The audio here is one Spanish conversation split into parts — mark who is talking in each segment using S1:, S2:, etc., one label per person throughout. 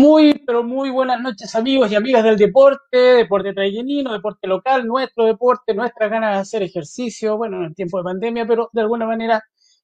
S1: Muy, pero muy buenas noches amigos y amigas del deporte, deporte trayenino, deporte local, nuestro deporte, nuestras ganas de hacer ejercicio, bueno, en el tiempo de pandemia, pero de alguna manera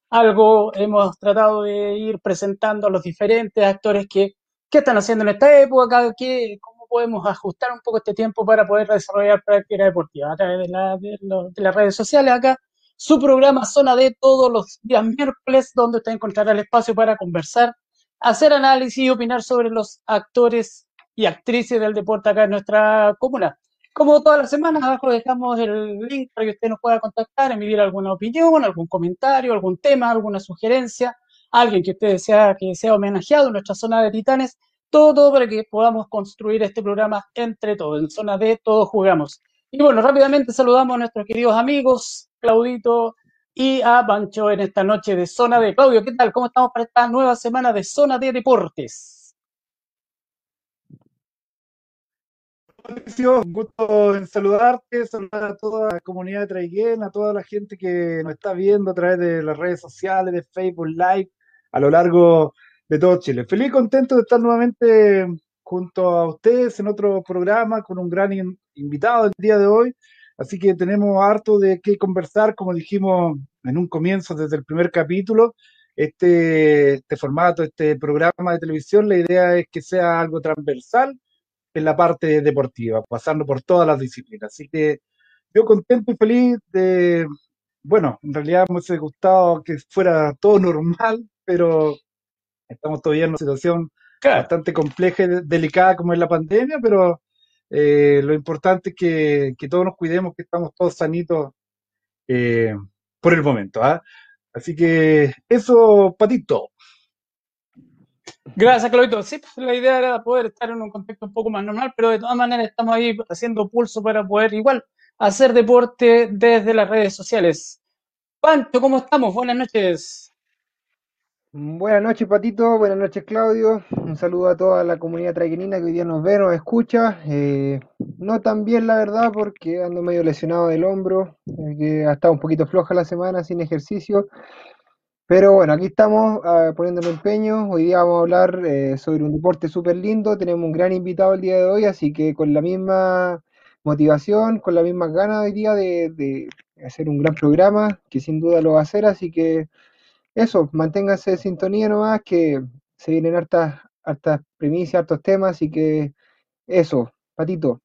S1: algo hemos tratado de ir presentando a los diferentes actores que, que están haciendo en esta época, que, cómo podemos ajustar un poco este tiempo para poder desarrollar práctica deportiva a través de, la, de las redes sociales acá. Su programa Zona D todos los días miércoles, donde usted encontrará el espacio para conversar hacer análisis y opinar sobre los actores y actrices del deporte acá en nuestra comuna. Como todas las semanas, abajo dejamos el link para que usted nos pueda contactar, emitir alguna opinión, algún comentario, algún tema, alguna sugerencia, alguien que usted desea que sea homenajeado en nuestra zona de titanes, todo, todo para que podamos construir este programa entre todos. En zona D todos jugamos. Y bueno, rápidamente saludamos a nuestros queridos amigos, Claudito, y a Pancho en esta noche de Zona de Claudio. ¿Qué tal? ¿Cómo estamos para esta nueva semana de Zona de Deportes?
S2: Un gusto en saludarte, saludar a toda la comunidad de Traiguén, a toda la gente que nos está viendo a través de las redes sociales, de Facebook Live, a lo largo de todo Chile. Feliz contento de estar nuevamente junto a ustedes en otro programa con un gran invitado el día de hoy. Así que tenemos harto de qué conversar, como dijimos en un comienzo desde el primer capítulo. Este, este formato, este programa de televisión, la idea es que sea algo transversal en la parte deportiva, pasando por todas las disciplinas. Así que yo contento y feliz de, bueno, en realidad me hubiese gustado que fuera todo normal, pero estamos todavía en una situación claro. bastante compleja y delicada como es la pandemia, pero eh, lo importante es que, que, todos nos cuidemos, que estamos todos sanitos eh, por el momento. ¿ah? Así que eso, Patito.
S1: Gracias, Claudito. Sí, pues, la idea era poder estar en un contexto un poco más normal, pero de todas maneras estamos ahí haciendo pulso para poder igual hacer deporte desde las redes sociales. Pancho, ¿cómo estamos? Buenas noches.
S3: Buenas noches, Patito. Buenas noches, Claudio. Un saludo a toda la comunidad traiguenina que hoy día nos ve, nos escucha. Eh, no tan bien, la verdad, porque ando medio lesionado del hombro, eh, que ha estado un poquito floja la semana sin ejercicio. Pero bueno, aquí estamos uh, poniéndole empeño. Hoy día vamos a hablar eh, sobre un deporte súper lindo. Tenemos un gran invitado el día de hoy, así que con la misma motivación, con la misma ganas hoy día de hacer un gran programa, que sin duda lo va a hacer. Así que eso, manténganse en sintonía nomás, que se vienen hartas, hartas primicias, hartos temas, así que eso, Patito.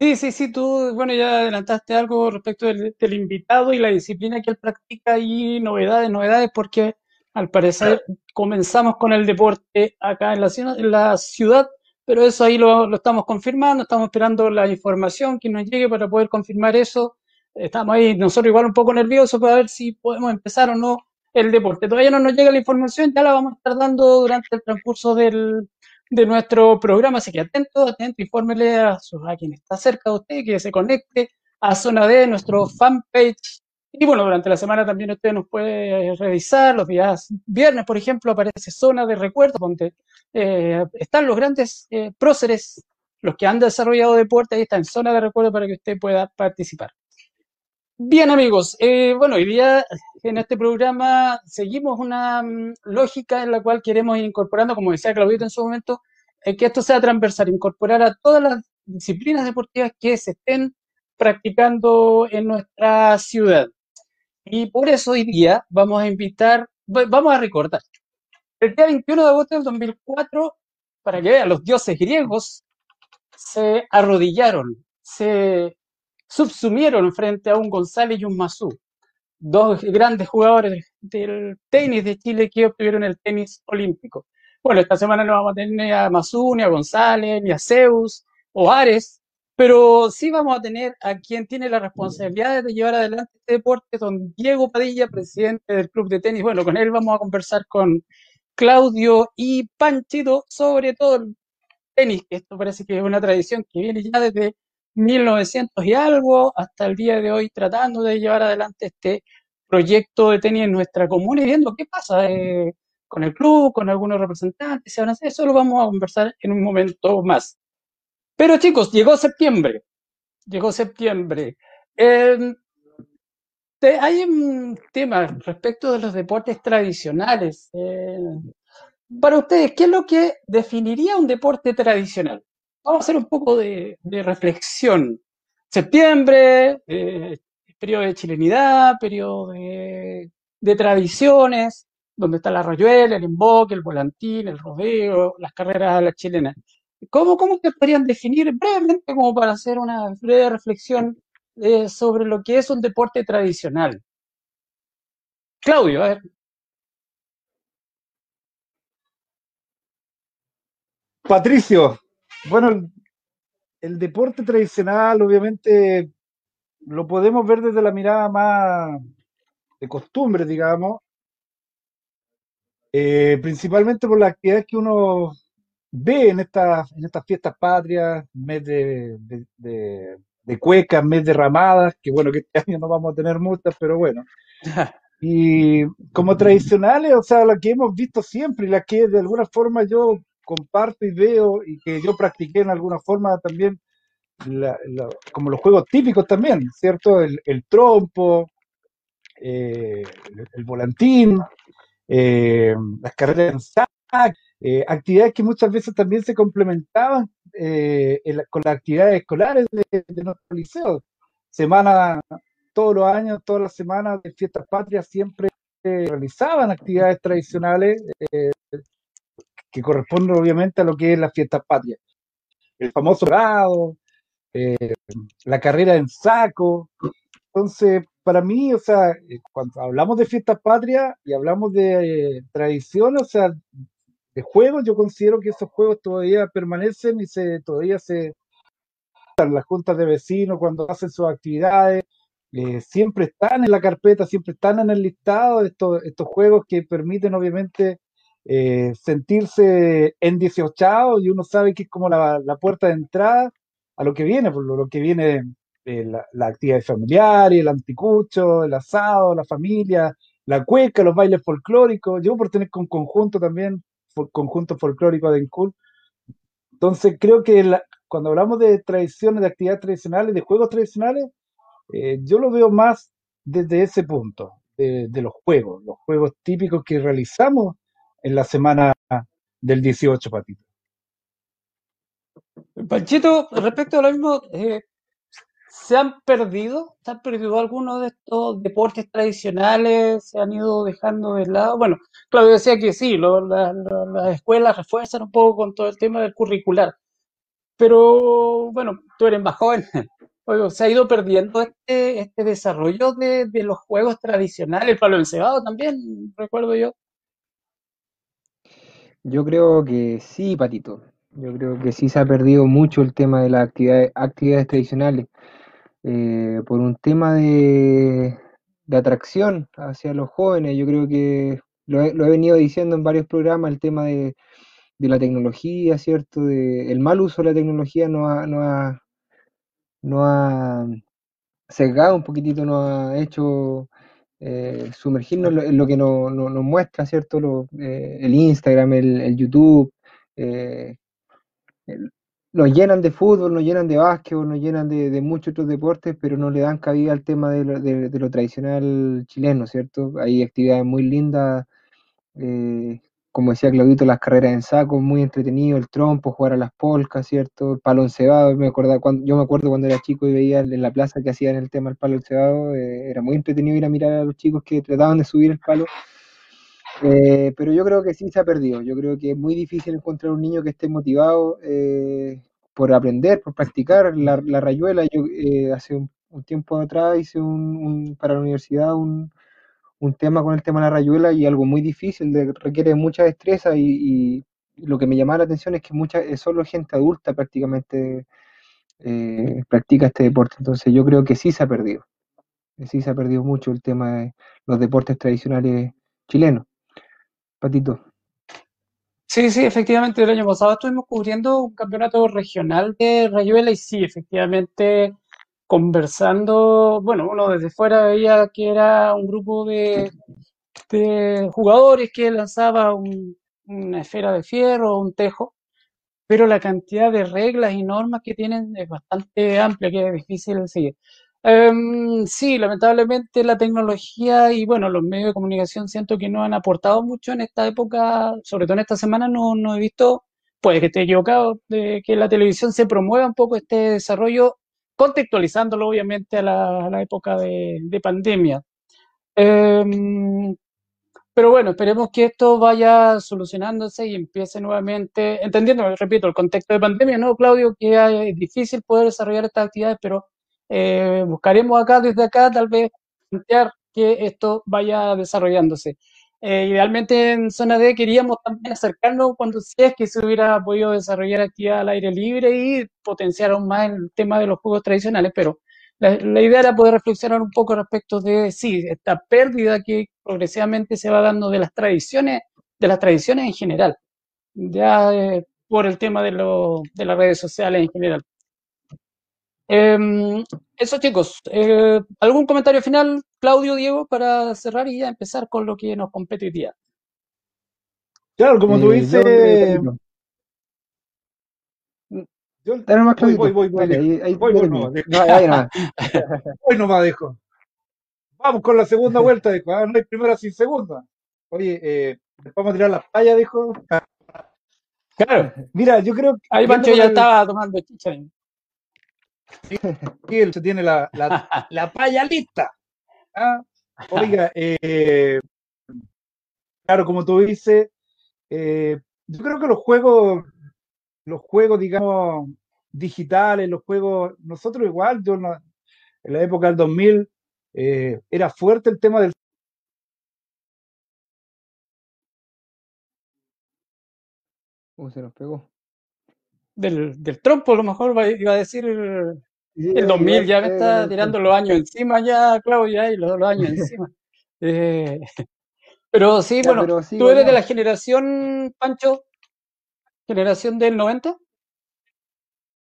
S1: Sí, sí, sí, tú, bueno, ya adelantaste algo respecto del, del invitado y la disciplina que él practica y novedades, novedades, porque al parecer comenzamos con el deporte acá en la, en la ciudad, pero eso ahí lo, lo estamos confirmando, estamos esperando la información que nos llegue para poder confirmar eso estamos ahí nosotros igual un poco nerviosos para ver si podemos empezar o no el deporte. Todavía no nos llega la información, ya la vamos a estar dando durante el transcurso del, de nuestro programa, así que atento, atento, infórmele a, a quien está cerca de usted, que se conecte a Zona D, nuestro fanpage. Y bueno, durante la semana también usted nos puede revisar, los días viernes, por ejemplo, aparece Zona de Recuerdo, donde eh, están los grandes eh, próceres, los que han desarrollado deporte, ahí está en Zona de Recuerdo para que usted pueda participar. Bien amigos, eh, bueno, hoy día en este programa seguimos una mm, lógica en la cual queremos ir incorporando, como decía Claudito en su momento, eh, que esto sea transversal, incorporar a todas las disciplinas deportivas que se estén practicando en nuestra ciudad. Y por eso hoy día vamos a invitar, vamos a recordar, el día 21 de agosto del 2004, para que vean, los dioses griegos se arrodillaron, se subsumieron frente a un González y un Mazú, dos grandes jugadores del tenis de Chile que obtuvieron el tenis olímpico. Bueno, esta semana no vamos a tener ni a Mazú, ni a González, ni a Zeus o Ares, pero sí vamos a tener a quien tiene la responsabilidad de llevar adelante este deporte, don Diego Padilla, presidente del club de tenis. Bueno, con él vamos a conversar con Claudio y Panchito sobre todo el tenis, que esto parece que es una tradición que viene ya desde 1900 y algo hasta el día de hoy tratando de llevar adelante este proyecto de tenis en nuestra comuna y viendo qué pasa eh, con el club, con algunos representantes, eso lo vamos a conversar en un momento más. Pero chicos, llegó septiembre, llegó septiembre. Te, hay un tema respecto de los deportes tradicionales. Eh, para ustedes, ¿qué es lo que definiría un deporte tradicional? Vamos a hacer un poco de, reflexión. Septiembre, eh, periodo de chilenidad, periodo de, tradiciones, donde está la rayuela, el emboque, el volantín, el rodeo, las carreras a la chilena. ¿Cómo, cómo te podrían definir brevemente, como para hacer una breve reflexión eh, sobre lo que es un deporte tradicional? Claudio, a ver.
S2: Patricio, bueno, el, deporte tradicional obviamente lo podemos ver desde la mirada más de costumbre, digamos, eh, principalmente por las actividades que uno ve en estas, en estas fiestas patrias, mes de, de, cuecas, mes de ramadas, que bueno, que este año no vamos a tener muchas, pero bueno. Y como tradicionales, o sea, las que hemos visto siempre y las que de alguna forma yo comparto y veo y que yo practiqué en alguna forma también, como los juegos típicos también, ¿cierto? El, trompo, eh, el, volantín, eh, las carreras en sac, eh, actividades que muchas veces también se complementaban con las actividades escolares de, de nuestro liceo. Semana, todos los años, todas las semanas de fiestas patrias siempre realizaban actividades tradicionales que corresponden obviamente a lo que es la fiesta patria. El famoso grado, eh, la carrera en saco. Entonces, para mí, o sea, eh, cuando hablamos de fiesta patria y hablamos de eh, tradiciones, o sea, de juegos, yo considero que esos juegos todavía permanecen y se todavía se las juntas de vecinos cuando hacen sus actividades, siempre están en la carpeta, siempre están en el listado estos, estos juegos que permiten obviamente eh, sentirse en 18 y uno sabe que es como la, puerta de entrada a lo que viene, por lo, que viene eh, la, la, actividad familiar, el anticucho, el asado, la familia, la cueca, los bailes folclóricos. Yo por tener con conjunto también, conjunto folclórico de Incul. Entonces creo que cuando hablamos de tradiciones, de actividades tradicionales, de juegos tradicionales, eh, yo lo veo más desde ese punto, de, de, los juegos, los juegos típicos que realizamos en la semana del 18, Patito.
S1: Panchito, respecto a lo mismo, eh, ¿se han perdido? ¿Se han perdido algunos de estos deportes tradicionales? ¿Se han ido dejando de lado? Bueno, Claudio decía que sí, las escuelas refuerzan un poco con todo el tema del curricular. Pero bueno, tú eres más joven. se ha ido perdiendo este, este desarrollo de, los juegos tradicionales, el palo encebado también, recuerdo yo.
S3: Yo creo que sí, Patito. Yo creo que sí se ha perdido mucho el tema de las actividades, actividades tradicionales eh, por un tema de, atracción hacia los jóvenes. Yo creo que lo he, venido diciendo en varios programas, el tema de, la tecnología, ¿cierto? De, el mal uso de la tecnología no ha, no ha, no ha sesgado un poquitito, no ha hecho eh, sumergirnos en lo, que nos muestra, ¿cierto? Lo, eh, el Instagram, el, YouTube, eh, nos llenan de fútbol, nos llenan de básquetbol, nos llenan de, muchos otros deportes, pero no le dan cabida al tema de lo, de lo tradicional chileno, ¿cierto? Hay actividades muy lindas como decía Claudito, las carreras en saco, muy entretenido, el trompo, jugar a las polcas, ¿cierto? El palo encebado, me cuando, yo me acuerdo cuando era chico y veía en la plaza que hacían el tema del palo encebado, eh, era muy entretenido ir a mirar a los chicos que trataban de subir el palo. Eh, pero yo creo que sí se ha perdido, yo creo que es muy difícil encontrar un niño que esté motivado eh, por aprender, por practicar la, rayuela. Yo hace un, tiempo atrás hice un, para la universidad un, un tema con el tema de la rayuela y algo muy difícil, de, requiere mucha destreza y, lo que me llamaba la atención es que mucha, es solo gente adulta prácticamente eh, practica este deporte. Entonces yo creo que sí se ha perdido. Sí se ha perdido mucho el tema de los deportes tradicionales chilenos. Patito.
S1: Sí, sí, efectivamente, el año pasado estuvimos cubriendo un campeonato regional de rayuela y sí, efectivamente conversando, bueno, uno desde fuera veía que era un grupo de, jugadores que lanzaba una esfera de fierro, un tejo, pero la cantidad de reglas y normas que tienen es bastante amplia, que es difícil seguir. Em, sí, lamentablemente la tecnología y bueno, los medios de comunicación siento que no han aportado mucho en esta época, sobre todo en esta semana no, no he visto, puede que esté equivocado, de que la televisión se promueva un poco este desarrollo, contextualizándolo obviamente a la, época de, de pandemia. Em, pero bueno, esperemos que esto vaya solucionándose y empiece nuevamente, entendiendo, repito, el contexto de pandemia, ¿no, Claudio? Que es difícil poder desarrollar estas actividades, pero eh, buscaremos acá, desde acá, tal vez plantear que esto vaya desarrollándose. Eh, idealmente en zona D queríamos también acercarnos cuando que se hubiera podido desarrollar actividad al aire libre y potenciar aún más el tema de los juegos tradicionales, pero la, la, idea era poder reflexionar un poco respecto de, sí, esta pérdida que progresivamente se va dando de las tradiciones, de las tradiciones en general, ya eh, por el tema de, lo, de, las redes sociales en general. Eh, eso chicos, eh, ¿algún comentario final, Claudio, Diego, para cerrar y ya empezar con lo que nos compete hoy día?
S2: Claro, como tú dices... Yo,
S3: más
S2: voy, voy, voy, voy,
S3: Dale, ahí- ahí-
S2: voy, voy, no, dejo.
S3: Ahí
S2: nomás dejo. Vamos con la segunda vuelta, dijo. Ah, no hay primera sin segunda. Oye, eh, vamos a tirar la palla, dijo.
S1: Claro,
S2: Mira, yo creo que
S1: ahí Pancho ya
S2: el-
S1: estaba tomando chicha.
S2: Sí, él se tiene la, la, la paya lista. Ah, Oiga, eh, claro, como tú dices, eh, yo creo que los juegos, los juegos, digamos, digitales, los juegos, nosotros igual, yo en la, en la época del 2000, eh, era fuerte el tema del
S3: Uh, se nos pegó.
S1: Del, del trompo, a lo mejor va- iba a decir el,
S3: Sí,
S1: el 2000, ya me está tirando los años encima ya, Claudia, y los, los años encima. Eh, pero sí, bueno,
S3: pero sí,
S1: tú eres de la generación, Pancho, generación del 90.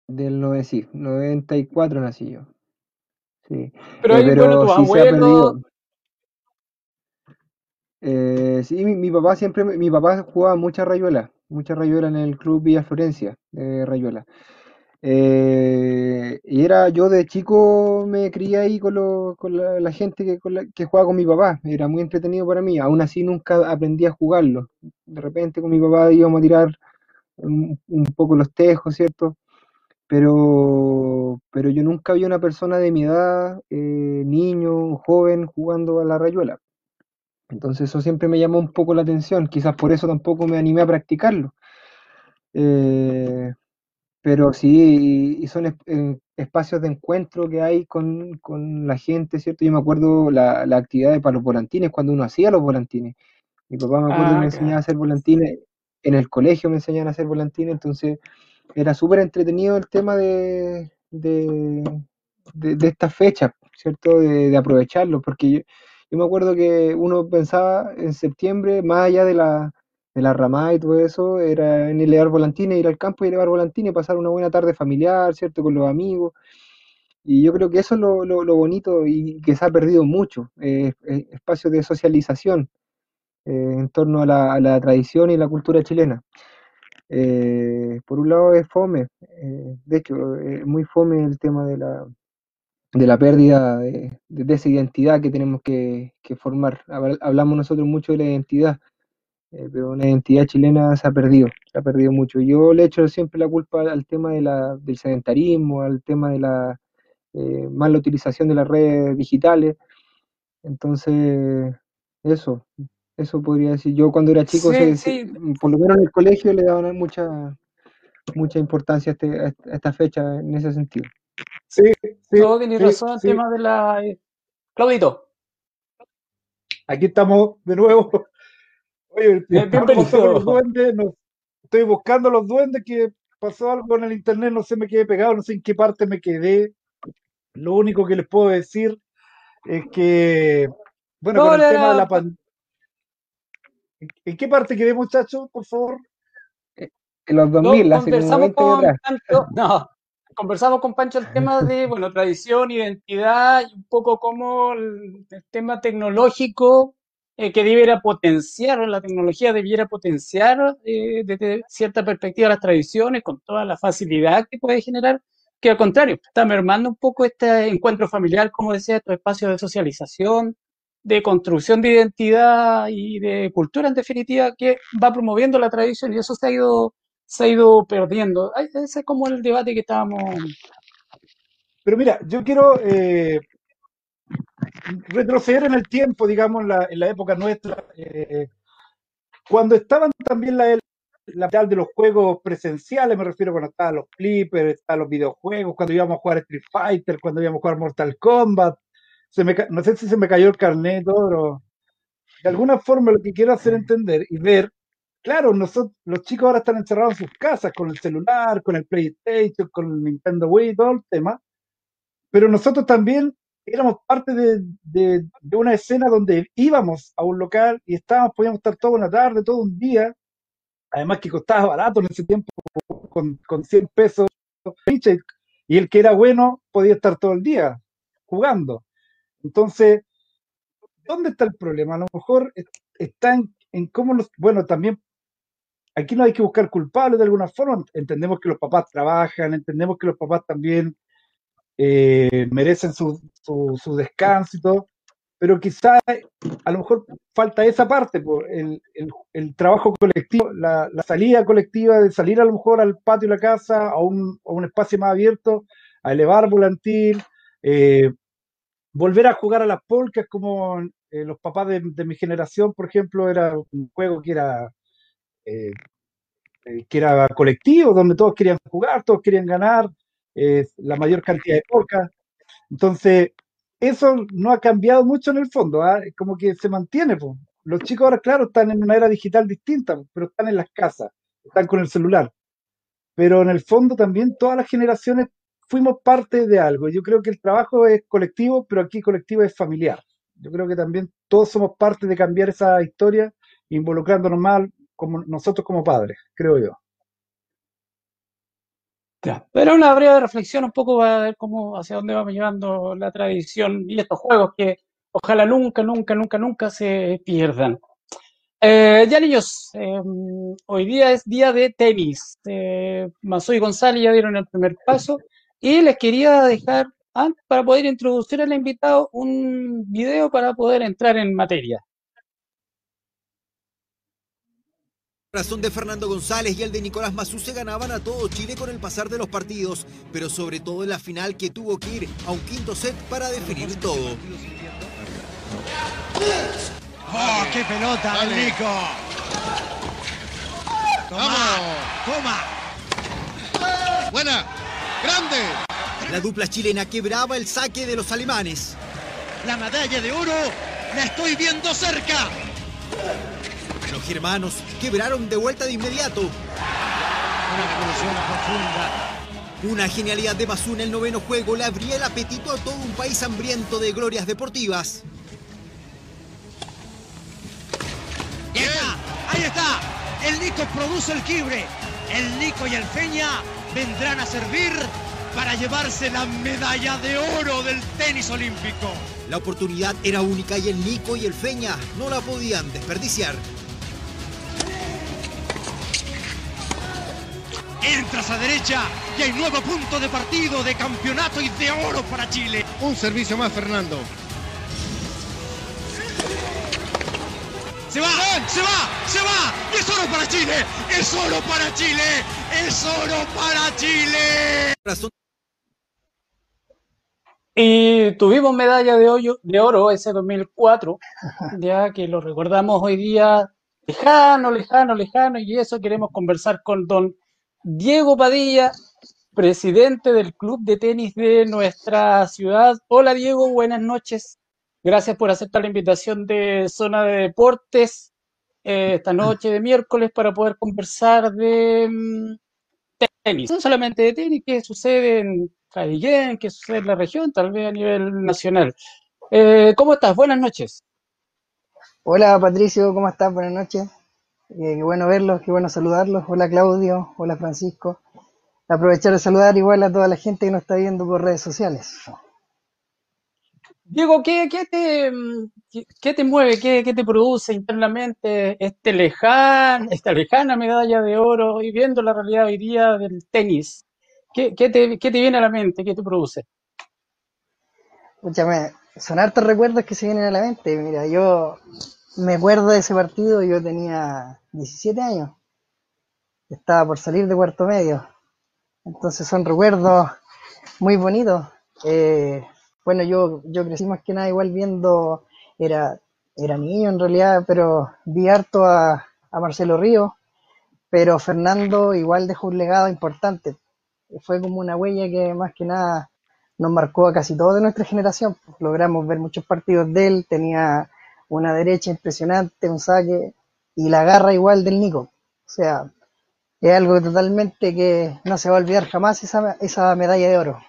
S3: Del nove- sí, 94 nací yo. Sí.
S1: Pero
S3: Eh,
S1: ahí, bueno, tus
S3: sí
S1: abuelos.
S3: Eh, sí, mi, mi papá siempre, mi papá jugaba mucha rayuela, mucha rayuela en el club Villa Florencia de rayuela. Eh, y era, yo de chico me crié ahí con, lo- con la, gente que, con jugaba con mi papá, era muy entretenido para mí, aún así nunca aprendí a jugarlo. De repente con mi papá íbamos a tirar un, un poco los tejos, ¿cierto? Pero, pero yo nunca vi una persona de mi edad, eh, niño, joven, jugando a la rayuela. Entonces eso siempre me llamó un poco la atención, quizás por eso tampoco me animé a practicarlo. Eh, pero sí, y, son es- espacios de encuentro que hay con, con la gente, ¿cierto? Yo me acuerdo la, la actividad de para los volantines, cuando uno hacía los volantines. Mi papá me acuerdo que
S1: Ah,
S3: me enseñaba
S1: claro.
S3: a hacer volantines, en el colegio me enseñaban a hacer volantines, entonces era súper entretenido el tema de, de, de, de estas fechas, ¿cierto? De, de aprovecharlo, porque yo, yo me acuerdo que uno pensaba en septiembre, más allá de la, de la ramada y todo eso, era en elevar volantines, ir al campo y elevar volantines, pasar una buena tarde familiar, ¿cierto? Con los amigos. Y yo creo que eso es lo, lo, bonito y que se ha perdido mucho, eh, eh, espacios de socialización eh, en torno a la, a la tradición y la cultura chilena. Eh, por un lado es fome, eh, de hecho, es muy fome el tema de la, de la pérdida de, de- esa identidad que tenemos que, que formar. Habl- Hablamos nosotros mucho de la identidad, eh, pero la identidad chilena se ha perdido, se ha perdido mucho. Yo le echo siempre la culpa al, tema de la, del sedentarismo, al tema de la eh, mala utilización de las redes digitales. Entonces, eso, eso podría decir. Yo cuando era chico,
S1: Sí,
S3: se- se-
S1: sí,
S3: por lo menos en el colegio le daban mucha, mucha importancia a, este- a esta fecha en ese sentido.
S2: Sí, sí,
S1: no, tienes
S2: sí,
S1: razón, el
S2: sí.
S1: tema de la... eh, Claudito,
S2: Aquí estamos de nuevo. Oye,
S1: bienvenido.
S2: duendes. no- estoy buscando los duendes que pasó algo en el internet, no sé, me quedé pegado, no sé en qué parte me quedé. Lo único que les puedo decir es que, bueno,
S1: No,
S2: con el tema de la pandemia. ¿En qué parte quedé, muchachos, por favor?
S3: En los
S1: No,
S3: 2000, hace como
S1: conversamos
S3: 20 años
S1: con
S3: atrás.
S1: Pancho, no, conversamos con Pancho el tema de, bueno, tradición, identidad y un poco como el, el tema tecnológico eh, que debiera potenciar, la tecnología debiera potenciar eh, desde cierta perspectiva las tradiciones con toda la facilidad que puede generar, que al contrario, está mermando un poco este encuentro familiar, como decía, estos espacios de socialización, de construcción de identidad y de cultura en definitiva, que va promoviendo la tradición y eso se ha ido, se ha ido perdiendo. Ese es como el debate que estábamos.
S2: Pero mira, yo quiero eh, retroceder en el tiempo, digamos, en la, en la época nuestra, eh, cuando estaban también la, la de los juegos presenciales, me refiero cuando estaban los clippers, estaban los videojuegos, cuando íbamos a jugar Street Fighter, cuando íbamos a jugar Mortal Kombat, se me, no sé si se me cayó el carnet, pero de alguna forma lo que quiero hacer entender y ver, claro, nosotros, los chicos ahora están encerrados en sus casas con el celular, con el PlayStation, con el Nintendo Wii, todo el tema, pero nosotros también éramos parte de, de, una escena donde íbamos a un local y estábamos, podíamos estar toda una tarde, todo un día, además que costaba barato en ese tiempo, con, con 100 pesos, y el que era bueno podía estar todo el día jugando. Entonces, ¿dónde está el problema? A lo mejor está en, cómo los, bueno, también aquí no hay que buscar culpables de alguna forma, entendemos que los papás trabajan, entendemos que los papás también eh, merecen su, su, descanso y todo, pero quizá a lo mejor falta esa parte, el, el, trabajo colectivo, la, salida colectiva de salir a lo mejor al patio de la casa, a un, espacio más abierto, a elevar volantil, eh, volver a jugar a las polcas como eh, los papás de, mi generación, por ejemplo, era un juego que era, eh, eh, que era colectivo, donde todos querían jugar, todos querían ganar, la mayor cantidad de polcas. Entonces, eso no ha cambiado mucho en el fondo, ¿ah? como que se mantiene. Los chicos ahora, claro, están en una era digital distinta, pero están en las casas, están con el celular. Pero en el fondo también todas las generaciones fuimos parte de algo. Yo creo que el trabajo es colectivo, pero aquí colectivo es familiar. Yo creo que también todos somos parte de cambiar esa historia, involucrándonos más como nosotros como padres, creo yo.
S1: pero una breve reflexión un poco para ver cómo, hacia dónde vamos llevando la tradición y estos juegos que ojalá nunca, nunca, nunca, nunca se pierdan. Eh, ya niños, em, hoy día es día de tenis. Eh, Mazoy y González ya dieron el primer paso. Y les quería dejar, para poder introducir al invitado, un video para poder entrar en materia.
S4: El corazón de Fernando González y el de Nicolás Mazú se ganaban a todo Chile con el pasar de los partidos, pero sobre todo en la final que tuvo que ir a un quinto set para definir todo.
S5: ¡Oh, qué pelota, Nico! ¡Toma! ¡Toma!
S4: ¡Buena! ¡Grande! La dupla chilena quebraba el saque de los alemanes.
S5: La medalla de oro la estoy viendo cerca.
S4: Los germanos quebraron de vuelta de inmediato.
S5: Una.
S4: Una genialidad de Basú en el noveno juego le abría el apetito a todo un país hambriento de glorias deportivas.
S5: ¡Ahí está! ¡Ahí está! El Nico produce el quibre. El Nico y el Feña vendrán a servir para llevarse la medalla de oro del tenis olímpico.
S4: La oportunidad era única y el Nico y el Feña no la podían desperdiciar.
S5: Entras a derecha y hay nuevo punto de partido de campeonato y de oro para Chile.
S6: Un servicio más, Fernando.
S5: Se va, se va, se va. es oro para Chile. Es oro para Chile. Es oro para Chile.
S1: Y tuvimos medalla de, hoyo, de oro ese 2004, ya que lo recordamos hoy día lejano, lejano, lejano, y eso queremos conversar con don Diego Padilla, presidente del Club de Tenis de nuestra ciudad. Hola Diego, buenas noches. Gracias por aceptar la invitación de Zona de Deportes eh, esta noche de miércoles para poder conversar de mm, tenis. No solamente de tenis, qué sucede en Traiguén, qué sucede en la región, tal vez a nivel nacional. Eh, ¿Cómo estás? Buenas noches.
S7: Hola Patricio, ¿cómo estás? Buenas noches. Eh, qué bueno verlos, qué bueno saludarlos. Hola Claudio, hola Francisco. Aprovechar de saludar igual a toda la gente que nos está viendo por redes sociales.
S1: Diego, ¿qué, te, qué, te mueve, qué, te produce internamente este lejano, esta lejana medalla de oro y viendo la realidad hoy día del tenis ¿Qué, qué te, qué te viene a la mente? ¿Qué te produce?
S7: Escúchame, son hartos recuerdos que se vienen a la mente. Mira, yo me acuerdo de ese partido, yo tenía 17 años. Estaba por salir de cuarto medio. Entonces son recuerdos muy bonitos. Eh, bueno, yo, yo crecí más que nada igual viendo, era, era niño en realidad, pero vi harto a, a Marcelo Río, pero Fernando igual dejó un legado importante. Fue como una huella que más que nada nos marcó a casi todos de nuestra generación. Logramos ver muchos partidos de él, tenía una derecha impresionante, un saque y la garra igual del Nico. O sea, es algo totalmente que no se va a olvidar jamás esa, esa medalla de oro.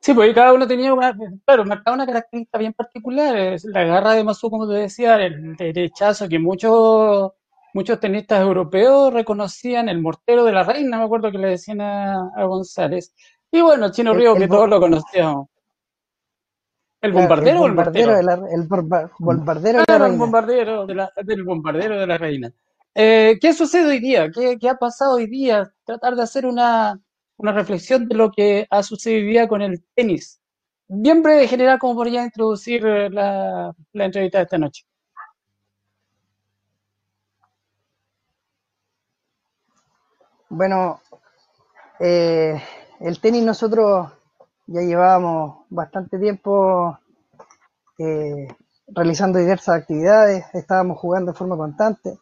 S1: Sí, pues cada uno tenía una, claro, marcaba una característica bien particular. La garra de Masu, como te decía, el derechazo que muchos muchos tenistas europeos reconocían, el mortero de la reina, me acuerdo que le decían a, a González. Y bueno, Chino
S7: El,
S1: Río,
S7: el
S1: que todos lo conocíamos. ¿El bombardero o el
S7: bombardero el bombardero de la
S1: el bombardero de la, del bombardero de la reina. Eh, ¿qué sucede hoy día? ¿Qué, qué ha pasado hoy día? Tratar de hacer una, una reflexión de lo que ha sucedido hoy día con el tenis. Bien breve, general, como podría introducir eh, la, la entrevista de esta noche.
S7: Bueno, eh, el tenis nosotros ya llevábamos bastante tiempo eh, realizando diversas actividades, estábamos jugando de forma constante,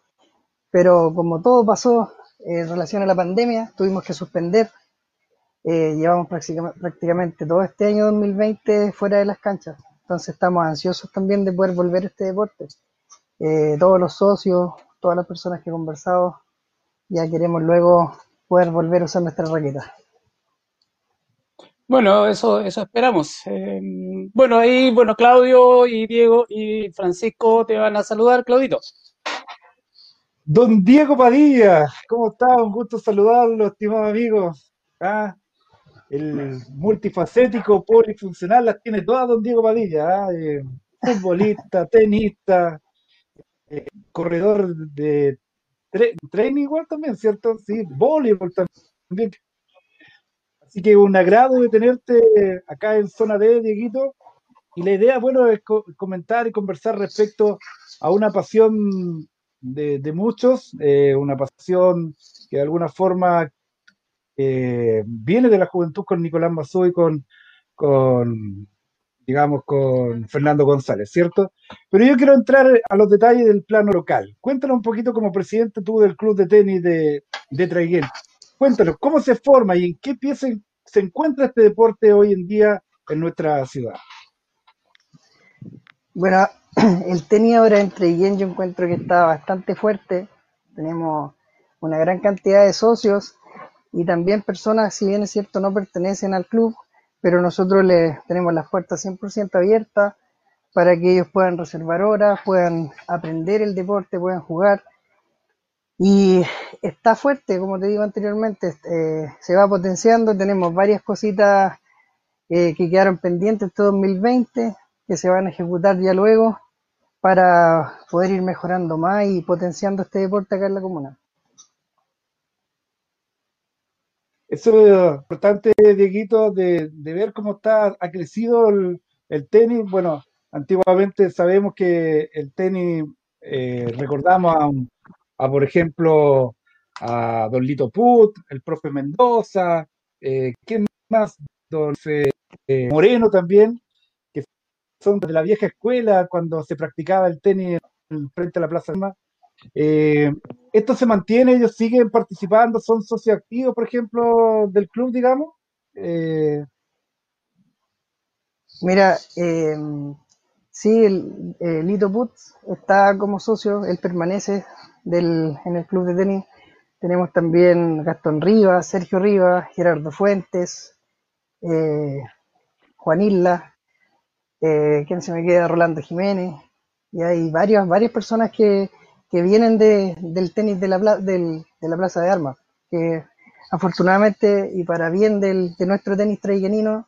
S7: pero como todo pasó eh, en relación a la pandemia, tuvimos que suspender. Eh, llevamos prácticamente, todo este año 2020 fuera de las canchas, entonces estamos ansiosos también de poder volver a este deporte. Todos los socios, todas las personas que he conversado, ya queremos luego poder volver a usar nuestra raqueta.
S1: Bueno, eso, eso esperamos. Eh, bueno, ahí, bueno, Claudio y Diego y Francisco te van a saludar, Claudito.
S2: Don Diego Padilla, ¿cómo está? Un gusto saludarlo, estimado amigo. Ah, el multifacético, polifuncional, las tiene todas Don Diego Padilla. ah, eh, futbolista, tenista, eh, corredor de tre- training igual también, ¿cierto? Sí, voleibol también. Así que un agrado de tenerte acá en Zona D, Dieguito. Y la idea, bueno, es co- comentar y conversar respecto a una pasión de, muchos, eh, una pasión que de alguna forma eh, viene de la juventud con Nicolás Mazú y con, con, digamos, con Fernando González, ¿cierto? Pero yo quiero entrar a los detalles del plano local. Cuéntanos un poquito como presidente tú del club de tenis de, de Traiguén. Cuéntanos, ¿cómo se forma y en qué pie se, encuentra este deporte hoy en día en nuestra ciudad?
S7: Bueno, el tenis ahora entre Guillén yo encuentro que está bastante fuerte. Tenemos una gran cantidad de socios y también personas, si bien es cierto, no pertenecen al club, pero nosotros les tenemos las puertas 100% abiertas para que ellos puedan reservar horas, puedan aprender el deporte, puedan jugar. Y está fuerte, como te digo anteriormente, eh, se va potenciando, tenemos varias cositas eh, que quedaron pendientes este 2020, que se van a ejecutar ya luego para poder ir mejorando más y potenciando este deporte acá en la comuna.
S2: Eso es importante, Dieguito, de, de ver cómo está, ha crecido el, el tenis. Bueno, antiguamente sabemos que el tenis, eh, recordamos a, un- a, por ejemplo, a Don Lito Put, el profe Mendoza, eh, ¿quién más? Don eh, Moreno también, que son de la vieja escuela cuando se practicaba el tenis en- frente a la Plaza Armas. Eh, ¿esto se mantiene? ¿Ellos siguen participando? ¿Son socios activos, por ejemplo, del club, digamos? Eh,
S7: Mira, eh, sí, el, eh, Lito Putz está como socio, él permanece del, en el club de tenis. Tenemos también Gastón Rivas, Sergio Rivas, Gerardo Fuentes, eh, Juan Isla, eh, ¿quién se me queda? Rolando Jiménez. Y hay varias, varias personas que, que vienen de, del tenis de la, del- de la Plaza de Armas, que afortunadamente y para bien del, de nuestro tenis traigenino,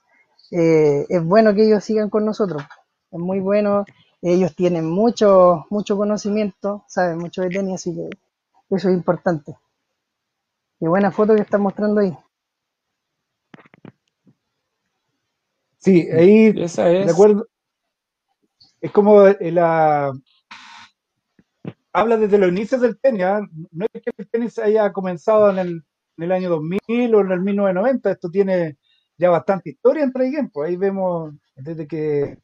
S7: eh, es bueno que ellos sigan con nosotros. Es muy bueno. Ellos tienen mucho, mucho conocimiento, saben mucho de tenis, así que eso es importante. Qué buena foto que están mostrando ahí.
S2: Sí, ahí
S1: Esa
S2: de
S1: es.
S2: acuerdo. Es como la habla desde los inicios del tenis. ¿ah? No es que el tenis haya comenzado en el, en el año 2000 o en el 1990. Esto tiene ya bastante historia en Trade Game. Pues ahí vemos desde que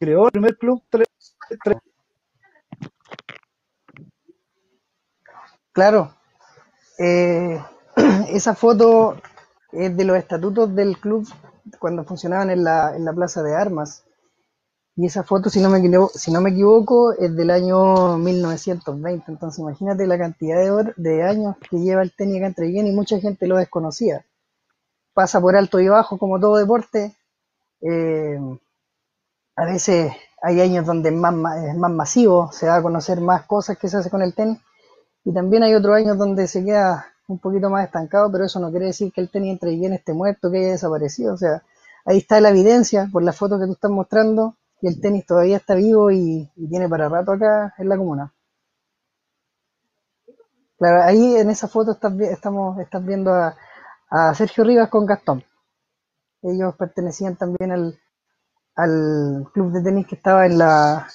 S2: creó el primer club.
S7: Claro, eh, esa foto es de los estatutos del club cuando funcionaban en la, en la Plaza de Armas. Y esa foto, si no, me si no me equivoco, es del año 1920. Entonces, imagínate la cantidad de, de años que lleva el tenis acá en Treviño y mucha gente lo desconocía. Pasa por alto y bajo, como todo deporte. Eh, a veces hay años donde es más, es más masivo, se da a conocer más cosas que se hace con el tenis. Y también hay otros años donde se queda un poquito más estancado, pero eso no quiere decir que el tenis entre bien esté muerto, que haya desaparecido. O sea, ahí está la evidencia por la foto que tú estás mostrando, que el tenis todavía está vivo y, y tiene para rato acá en la comuna. Claro, ahí en esa foto estás, estamos, estás viendo a, a Sergio Rivas con Gastón. Ellos pertenecían también al, al club de tenis que estaba en la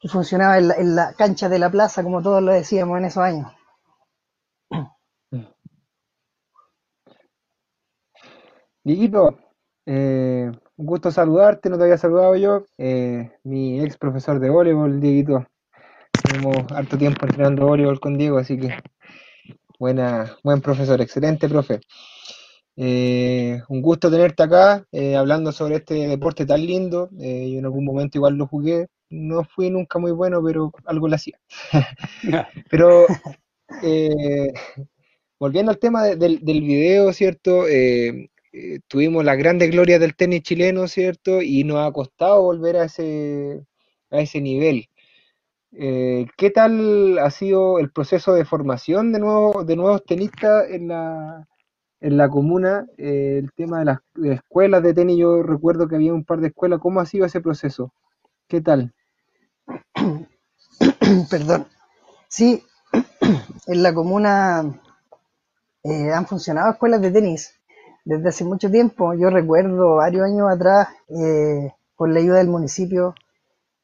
S7: que funcionaba en la, en la cancha de la plaza, como todos lo decíamos en esos años.
S3: Dieguito, eh, un gusto saludarte, no te había saludado yo. Eh, mi ex profesor de voleibol, Dieguito. Tenemos harto tiempo entrenando voleibol con Diego, así que buena, buen profesor, excelente profe. Eh, un gusto tenerte acá, eh, hablando sobre este deporte tan lindo. Eh, yo en algún momento igual lo jugué, no fui nunca muy bueno, pero algo lo hacía. Pero volviendo al tema de- del, del video, ¿cierto? Tuvimos las grandes glorias del tenis chileno, ¿cierto? Y nos ha costado volver a ese, a ese nivel. ¿qué tal ha sido el proceso de formación de nuevos, de nuevos tenistas en la, en la comuna? Eh, el tema de las, escuelas de tenis, yo recuerdo que había un par de escuelas. ¿Cómo ha sido ese proceso? ¿Qué tal?
S7: Perdón. Sí, en la comuna eh, han funcionado escuelas de tenis desde hace mucho tiempo. Yo recuerdo varios años atrás, eh, con la ayuda del municipio,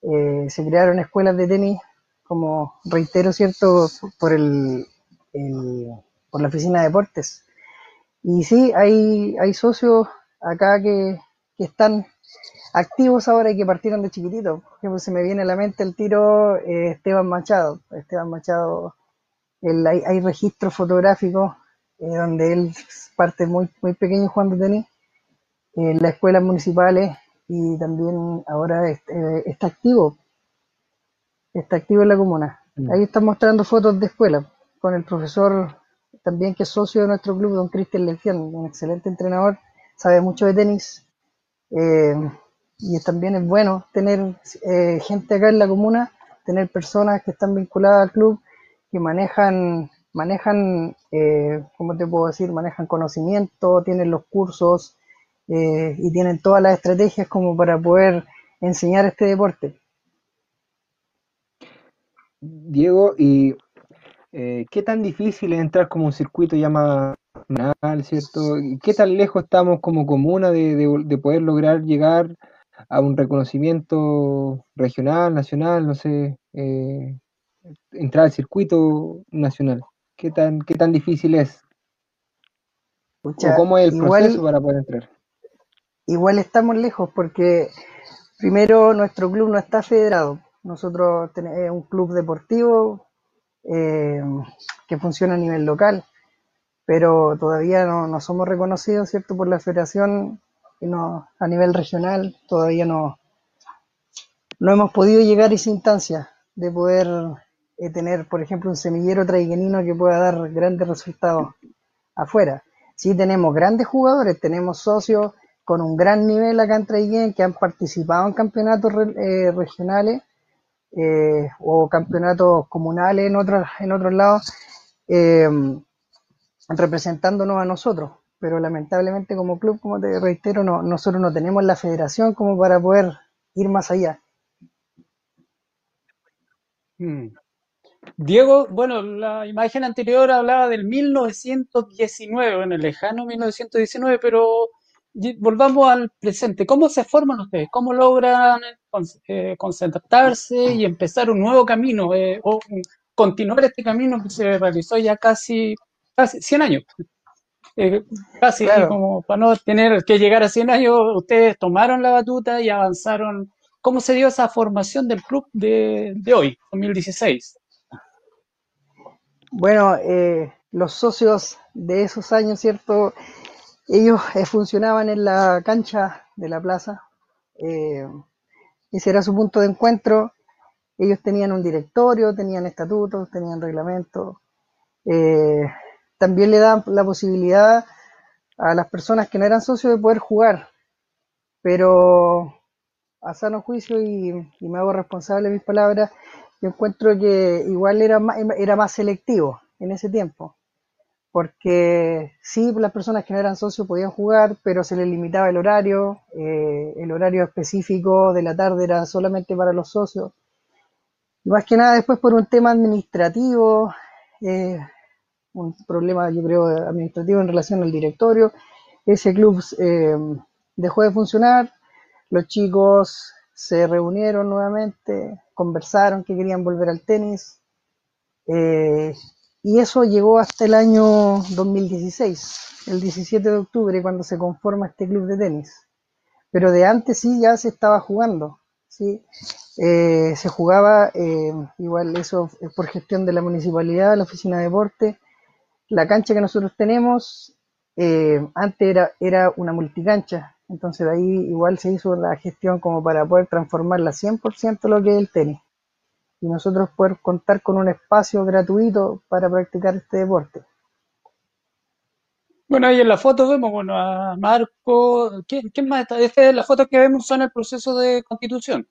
S7: eh, se crearon escuelas de tenis, como reitero, ¿cierto?, por, el, el- por la oficina de deportes. Y sí, hay, hay socios acá que, que están activos ahora y que partieron de chiquitito. Por ejemplo, se me viene a la mente el tiro eh, Esteban Machado. Esteban Machado, él- hay, hay registros fotográficos eh, donde él parte muy, muy pequeño jugando tenis en las escuelas municipales y también ahora es- eh, está activo, está activo en la comuna.
S3: Mm.
S7: Ahí están mostrando fotos de escuela con el profesor también que es socio de nuestro club, don Cristian Legión, un excelente entrenador, sabe mucho de tenis eh, y también es bueno tener eh, gente acá en la comuna, tener personas que están vinculadas al club, que manejan, manejan, eh, ¿cómo te puedo decir? Manejan conocimiento, tienen los cursos eh, y tienen todas las estrategias como para poder enseñar este deporte.
S3: Diego, ¿y eh, qué tan difícil es entrar como un circuito ya más nacional, ¿cierto? ¿Y qué tan lejos estamos como comuna de, de- de poder lograr llegar a un reconocimiento regional, nacional, no sé, eh, entrar al circuito nacional? ¿Qué tan, qué tan difícil es? ¿O cómo es el
S7: igual-
S3: proceso para poder entrar?
S7: igual estamos lejos porque primero nuestro club no está federado. Nosotros tenemos un club deportivo eh, que funciona a nivel local, pero todavía no, no somos reconocidos, ¿cierto?, por la federación y no, a nivel regional todavía no, no hemos podido llegar a esa instancia de poder eh, tener, por ejemplo, un semillero traiguenino que pueda dar grandes resultados afuera. Sí tenemos grandes jugadores, tenemos socios con un gran nivel acá en Traiguén que han participado en campeonatos eh, regionales eh, o campeonatos comunales en otros, en otros lados, eh, representándonos a nosotros. Pero lamentablemente como club, como te reitero, no, nosotros no tenemos la federación como para poder ir más allá.
S1: Mm. Diego, bueno, la imagen anterior hablaba del 1919, en el lejano 1919, pero volvamos al presente. ¿Cómo se forman ustedes? ¿Cómo logran con- eh, concentrarse y empezar un nuevo camino eh, o continuar este camino que se realizó ya casi, casi 100 años? Eh, casi
S7: Claro,
S1: como para no tener que llegar a 100 años, ustedes tomaron la batuta y avanzaron. ¿Cómo se dio esa formación del club de, de hoy, 2016?
S7: bueno, eh, los socios de esos años, ¿cierto? Ellos funcionaban en la cancha de la plaza. eh, ese era su punto de encuentro. Ellos tenían un directorio, tenían estatutos, tenían reglamentos. eh, también le daban la posibilidad a las personas que no eran socios de poder jugar, pero a sano juicio y, y me hago responsable de mis palabras, yo encuentro que igual era más, era más selectivo en ese tiempo, porque sí, las personas que no eran socios podían jugar, pero se les limitaba el horario, eh, el horario específico de la tarde era solamente para los socios, y más que nada después por un tema administrativo, eh, un problema yo creo administrativo en relación al directorio, ese club eh, dejó de funcionar, los chicos se reunieron nuevamente, conversaron que querían volver al tenis, y eso llegó hasta el año 2016, el 17 de octubre, cuando se conforma este club de tenis. Pero de antes sí ya se estaba jugando, ¿sí? Eh, se jugaba, eh, igual eso es por gestión de la municipalidad, la oficina de deporte. La cancha que nosotros tenemos eh, antes era, era una multicancha, entonces de ahí igual se hizo la gestión como para poder transformarla 100% lo que es el tenis y nosotros poder contar con un espacio gratuito para practicar este deporte.
S1: Bueno, ahí en la foto vemos, bueno, a Marco. ¿Quién, quién más está? Este, las fotos que vemos son el proceso de constitución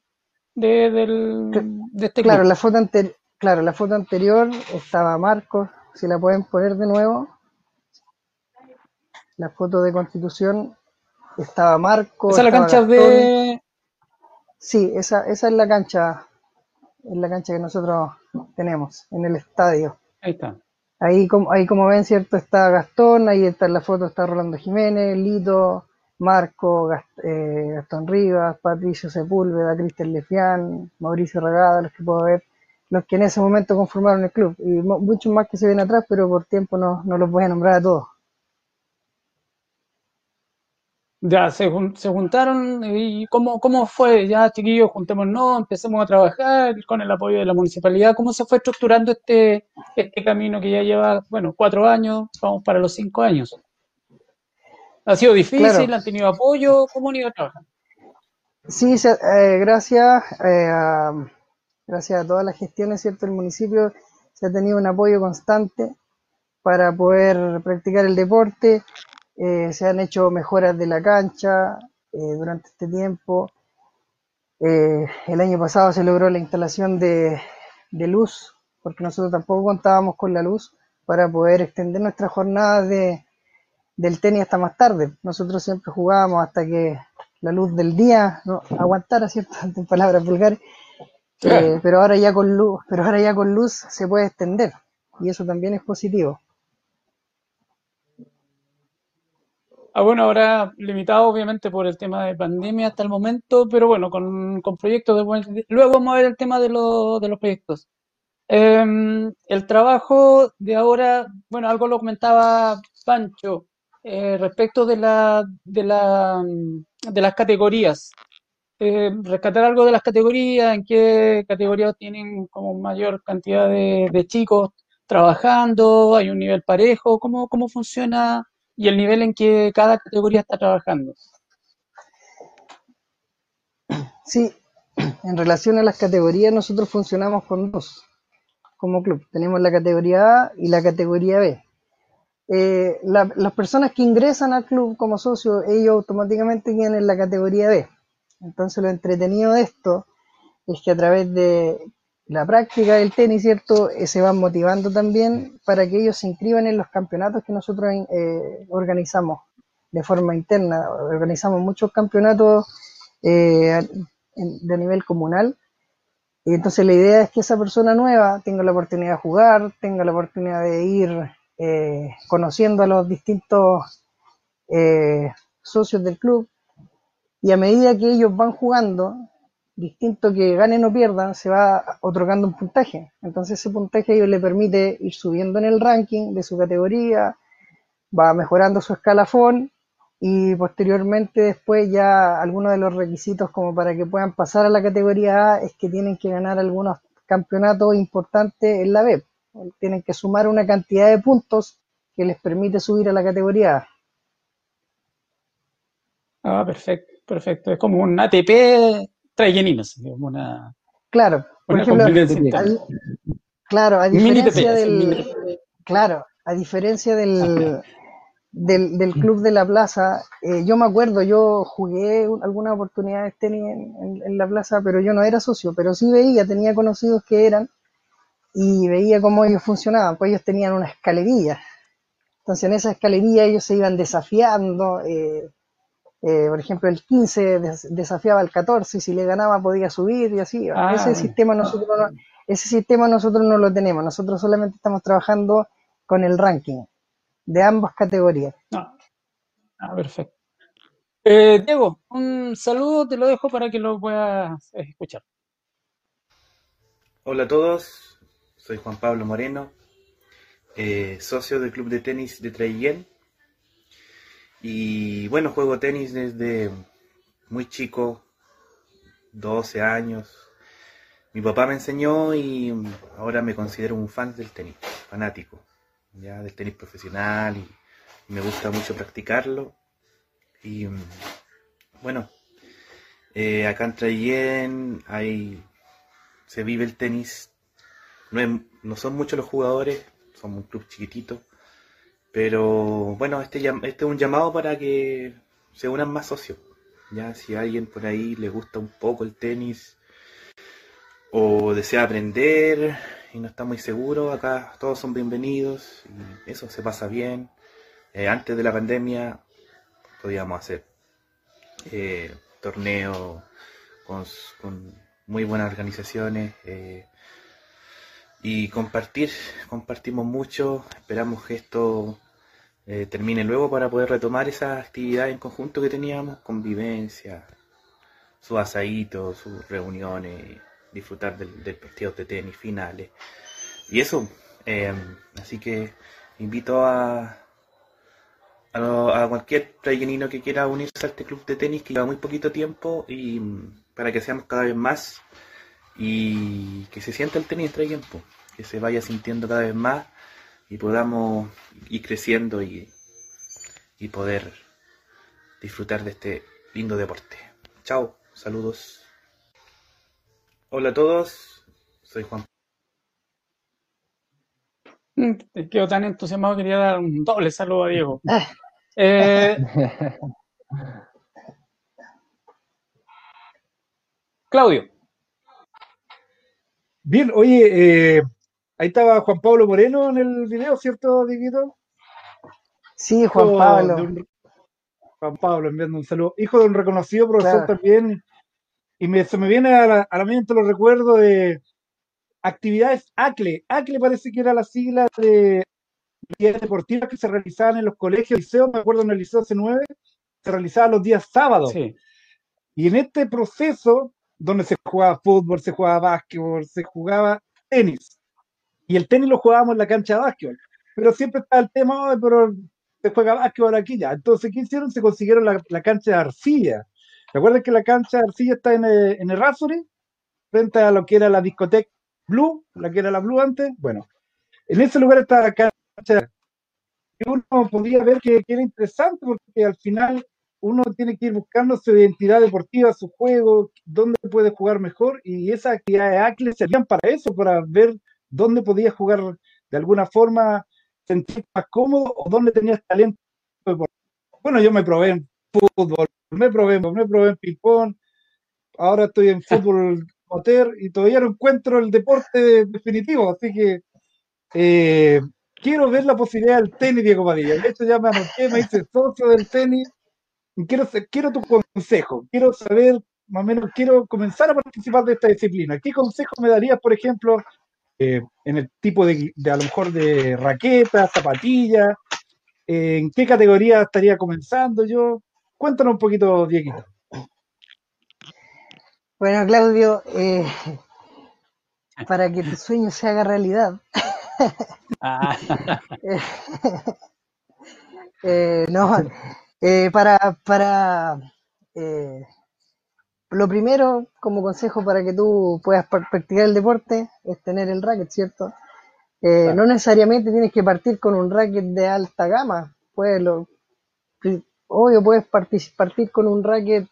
S1: de, del, de este
S7: Claro, la foto anterior, claro, la foto anterior estaba Marcos, si la pueden poner de nuevo, la foto de constitución estaba Marco,
S1: Esa es la cancha
S7: Gastón,
S1: de...
S7: sí, esa, esa es la cancha, es la cancha que nosotros tenemos en el estadio.
S1: Ahí está.
S7: Ahí como, ahí como ven, cierto, está Gastón, ahí está en la foto, está Rolando Jiménez, Lito, Marco, Gast- eh, Gastón Rivas, Patricio Sepúlveda, Cristian Lefián, Mauricio Regada, los que puedo ver, los que en ese momento conformaron el club, y mu- muchos más que se ven atrás, pero por tiempo no, no los voy a nombrar a todos.
S1: Ya se, se juntaron y ¿cómo, cómo fue? Ya, chiquillos, juntémonos, empecemos a trabajar con el apoyo de la municipalidad. ¿Cómo se fue estructurando este, este camino que ya lleva, bueno, cuatro años, vamos para los cinco años? ¿Ha sido difícil?
S7: Claro,
S1: ¿Han tenido apoyo? ¿Cómo han ido trabajando?
S7: sí, se- eh, gracias, eh, a, gracias a todas las gestiones, cierto, el municipio se ha tenido un apoyo constante para poder practicar el deporte. Eh, se han hecho mejoras de la cancha eh, durante este tiempo. Eh, el año pasado se logró la instalación de, de luz, porque nosotros tampoco contábamos con la luz para poder extender nuestras jornadas de, del tenis hasta más tarde. Nosotros siempre jugábamos hasta que la luz del día no aguantara, ¿cierto? En palabras vulgares.
S1: Claro.
S7: Eh, pero ahora ya con luz, pero ahora ya con luz se puede extender y eso también es positivo.
S1: Ah, bueno, ahora limitado obviamente por el tema de pandemia hasta el momento, pero bueno, con, con proyectos de. Luego vamos a ver el tema de, los de los proyectos. Em, el trabajo de ahora, bueno, algo lo comentaba Pancho eh, respecto de la, de la, de las categorías. Eh, rescatar algo de las categorías, en qué categorías tienen como mayor cantidad de, de chicos trabajando, hay un nivel parejo, cómo, cómo funciona y el nivel en que cada categoría está trabajando.
S7: Sí, en relación a las categorías, nosotros funcionamos con dos como club. Tenemos la categoría A y la categoría B. Eh, la- las personas que ingresan al club como socios, ellos automáticamente quedan en la categoría B. Entonces lo entretenido de esto es que a través de la práctica del tenis, ¿cierto? Eh, se van motivando también para que ellos se inscriban en los campeonatos que nosotros eh, organizamos de forma interna. Organizamos muchos campeonatos eh, de nivel comunal Y entonces la idea es que esa persona nueva tenga la oportunidad de jugar, tenga la oportunidad de ir eh, conociendo a los distintos socios del club y a medida que ellos van jugando, distinto que ganen o pierdan, se va otorgando un puntaje. Entonces ese puntaje le permite ir subiendo en el ranking de su categoría, va mejorando su escalafón y posteriormente después ya algunos de los requisitos como para que puedan pasar a la categoría A es que tienen que ganar algunos campeonatos importantes en la B. Tienen que sumar una cantidad de puntos que les permite subir a la categoría A.
S1: Ah, perfecto, perfecto. Es como un ATP traigenino, como una,
S7: Claro, por ejemplo, claro, a diferencia del, claro, a diferencia del, del, del club de la plaza, eh, yo me acuerdo, yo jugué un- algunas oportunidades tenis en, en- en la plaza, pero yo no era socio, pero sí veía, tenía conocidos que eran y veía cómo ellos funcionaban, pues ellos tenían una escalerilla. Entonces en esa escalerilla ellos se iban desafiando, eh, eh, por ejemplo el 15 des- desafiaba al 14 y si le ganaba podía subir y así.
S1: Ah,
S7: ese sistema nosotros no, ese sistema nosotros no lo tenemos, nosotros solamente estamos trabajando con el ranking de ambas categorías.
S1: no. Ah, perfecto. Eh, Diego, un saludo, te lo dejo para que lo puedas escuchar.
S8: Hola a todos, soy Juan Pablo Moreno, eh, socio del club de tenis de Traiguén. Y bueno, juego tenis desde muy chico, 12 años. Mi papá me enseñó y ahora me considero un fan del tenis, fanático, ya del tenis profesional y me gusta mucho practicarlo. Y bueno, eh, acá en Traiguén hay se vive el tenis. No, es- no son muchos los jugadores, somos un club chiquitito. Pero bueno, este, este es un llamado para que se unan más socios. Ya, si a alguien por ahí le gusta un poco el tenis o desea aprender y no está muy seguro, acá todos son bienvenidos y eso se pasa bien. Eh, antes de la pandemia podíamos hacer eh, torneos con, con muy buenas organizaciones eh, y compartir, compartimos mucho, esperamos que esto eh, termine luego para poder retomar esa actividad en conjunto que teníamos, convivencia, sus asaditos, sus reuniones, disfrutar del, del partido de tenis, finales. Y eso, eh, así que invito a, a, a cualquier traigenino que quiera unirse a este club de tenis que lleva muy poquito tiempo y para que seamos cada vez más y que se sienta el tenis tiempo, que se vaya sintiendo cada vez más y podamos ir creciendo y, y poder disfrutar de este lindo deporte. Chao, saludos. Hola a todos, soy Juan
S1: Mm, te Quedo tan entusiasmado, quería dar un doble saludo a Diego. Eh, Claudio,
S2: Bien, oye, eh, ahí estaba Juan Pablo Moreno en el video, ¿cierto, Dieguito?
S7: Sí, Juan
S2: Hijo
S7: Pablo,
S2: un- Juan Pablo enviando un saludo. Hijo de un reconocido profesor
S7: Claro.
S2: también. Y me, se me viene a la, a la mente los recuerdos de actividades ACLE. ACLE parece que era la sigla de actividades deportivas que se realizaban en los colegios, liceos. Me acuerdo en el Liceo C9, se realizaban los días sábados.
S1: sí.
S2: Y en este proceso, donde se jugaba fútbol, se jugaba básquetbol, se jugaba tenis. Y el tenis lo jugábamos en la cancha de básquetbol. Pero siempre estaba el tema, "Ay, pero se juega básquetbol aquí ya. Entonces, ¿qué hicieron? Se consiguieron la, la cancha de arcilla. ¿Recuerdan que la cancha de arcilla está en, eh, en Errázuriz? Frente a lo que era la discoteca Blue, la que era la Blue antes. Bueno, en ese lugar está la cancha. Y uno podía ver que, que era interesante porque al final uno tiene que ir buscando su identidad deportiva, su juego, dónde puede jugar mejor y esas actividades ACLE servían para eso, para ver dónde podías jugar de alguna forma, sentir más cómodo o dónde tenías talento. Bueno, yo me probé en fútbol, me probé, me probé en ping-pong, ahora estoy en fútbol motor y todavía no encuentro el deporte definitivo, así que eh, quiero ver la posibilidad del tenis, Diego Padilla. De hecho, ya me anoté, me hice socio del tenis. Quiero, quiero tu consejo, quiero saber más o menos quiero comenzar a participar de esta disciplina. ¿Qué consejos me darías, por ejemplo, eh, en el tipo de, de, a lo mejor de raquetas, zapatillas? ¿En qué categoría estaría comenzando yo? Cuéntanos un poquito, Dieguito.
S7: Bueno, Claudio, eh, para que tu sueño se haga realidad. Ah. eh, no, eh, para, para eh, lo primero, como consejo para que tú puedas practicar el deporte, es tener el racket, ¿cierto? Eh, no necesariamente tienes que partir con un racket de alta gama. Puedes lo, obvio, puedes partir, partir con un racket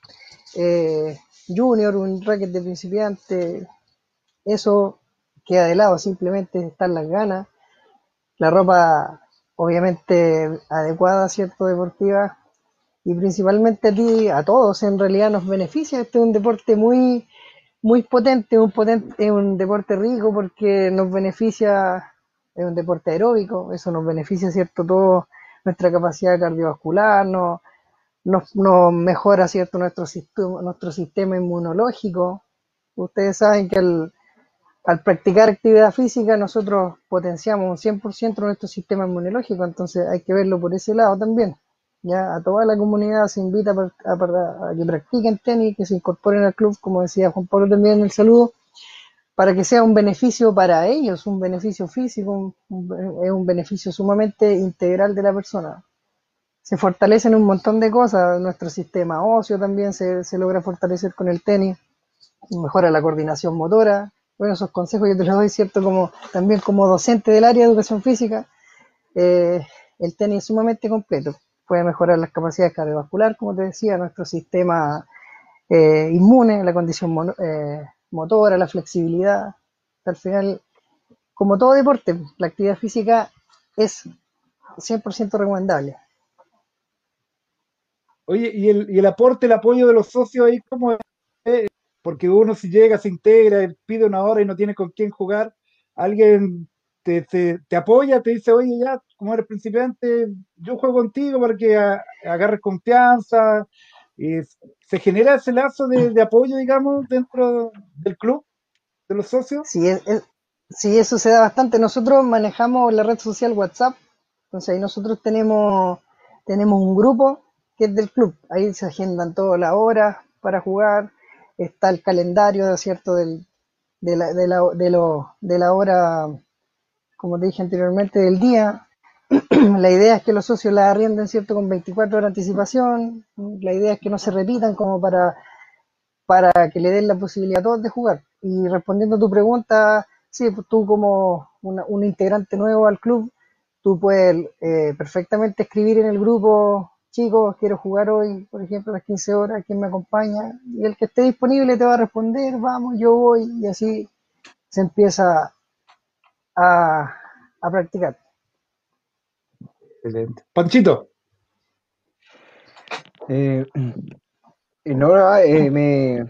S7: eh, junior, un racket de principiante. Eso queda de lado, simplemente están las ganas. La ropa, obviamente, adecuada, ¿cierto? Deportiva. Y principalmente a ti, a todos, en realidad nos beneficia. Este es un deporte muy, muy potente, un potente, un deporte rico porque nos beneficia es un deporte aeróbico, eso nos beneficia, ¿cierto? Todo nuestra capacidad cardiovascular, nos, nos, mejora, ¿cierto? Nuestro sistema, nuestro sistema inmunológico. Ustedes saben que al practicar actividad física nosotros potenciamos un 100% nuestro sistema inmunológico, entonces hay que verlo por ese lado también. Ya a toda la comunidad se invita a, a que practiquen tenis, que se incorporen al club, como decía Juan Pablo también en el saludo, para que sea un beneficio para ellos, un beneficio físico, es un, beneficio sumamente integral de la persona. Se fortalecen un montón de cosas, nuestro sistema óseo también se, logra fortalecer con el tenis, mejora la coordinación motora. Bueno, esos consejos yo te los doy, ¿cierto? Como, también como docente del área de educación física, eh, el tenis es sumamente completo. Puede mejorar las capacidades cardiovasculares, como te decía, nuestro sistema eh, inmune, la condición eh, motora, la flexibilidad. Al final, como todo deporte, la actividad física es 100% recomendable.
S2: Oye, ¿y el, ¿y el, aporte, el apoyo de los socios ahí cómo? Porque uno si llega, se integra, pide una hora y no tiene con quién jugar, alguien te, te, apoya, te dice, oye, ya, como eres principiante, yo juego contigo para que agarres confianza, ¿Se genera ese lazo de, apoyo, digamos, dentro del club, de los socios?
S7: Sí, sí, eso se da bastante. Nosotros manejamos la red social WhatsApp, entonces ahí nosotros tenemos, tenemos un grupo que es del club. Ahí se agendan todas las horas para jugar, está el calendario, ¿cierto?, del, de, la, de, la, de, lo, de la hora, como te dije anteriormente, del día. la idea es que los socios la arrienden, ¿cierto?, con 24 horas de anticipación. La idea es que no se repitan como para, para que le den la posibilidad a todos de jugar. Y respondiendo a tu pregunta, sí, pues tú como un integrante nuevo al club, tú puedes eh, perfectamente escribir en el grupo, chicos, quiero jugar hoy, por ejemplo, a las 15 horas, ¿quién me acompaña? Y el que esté disponible te va a responder, vamos, yo voy, y así se empieza a, a practicar.
S2: Excelente. Panchito.
S3: Eh, no, eh, me,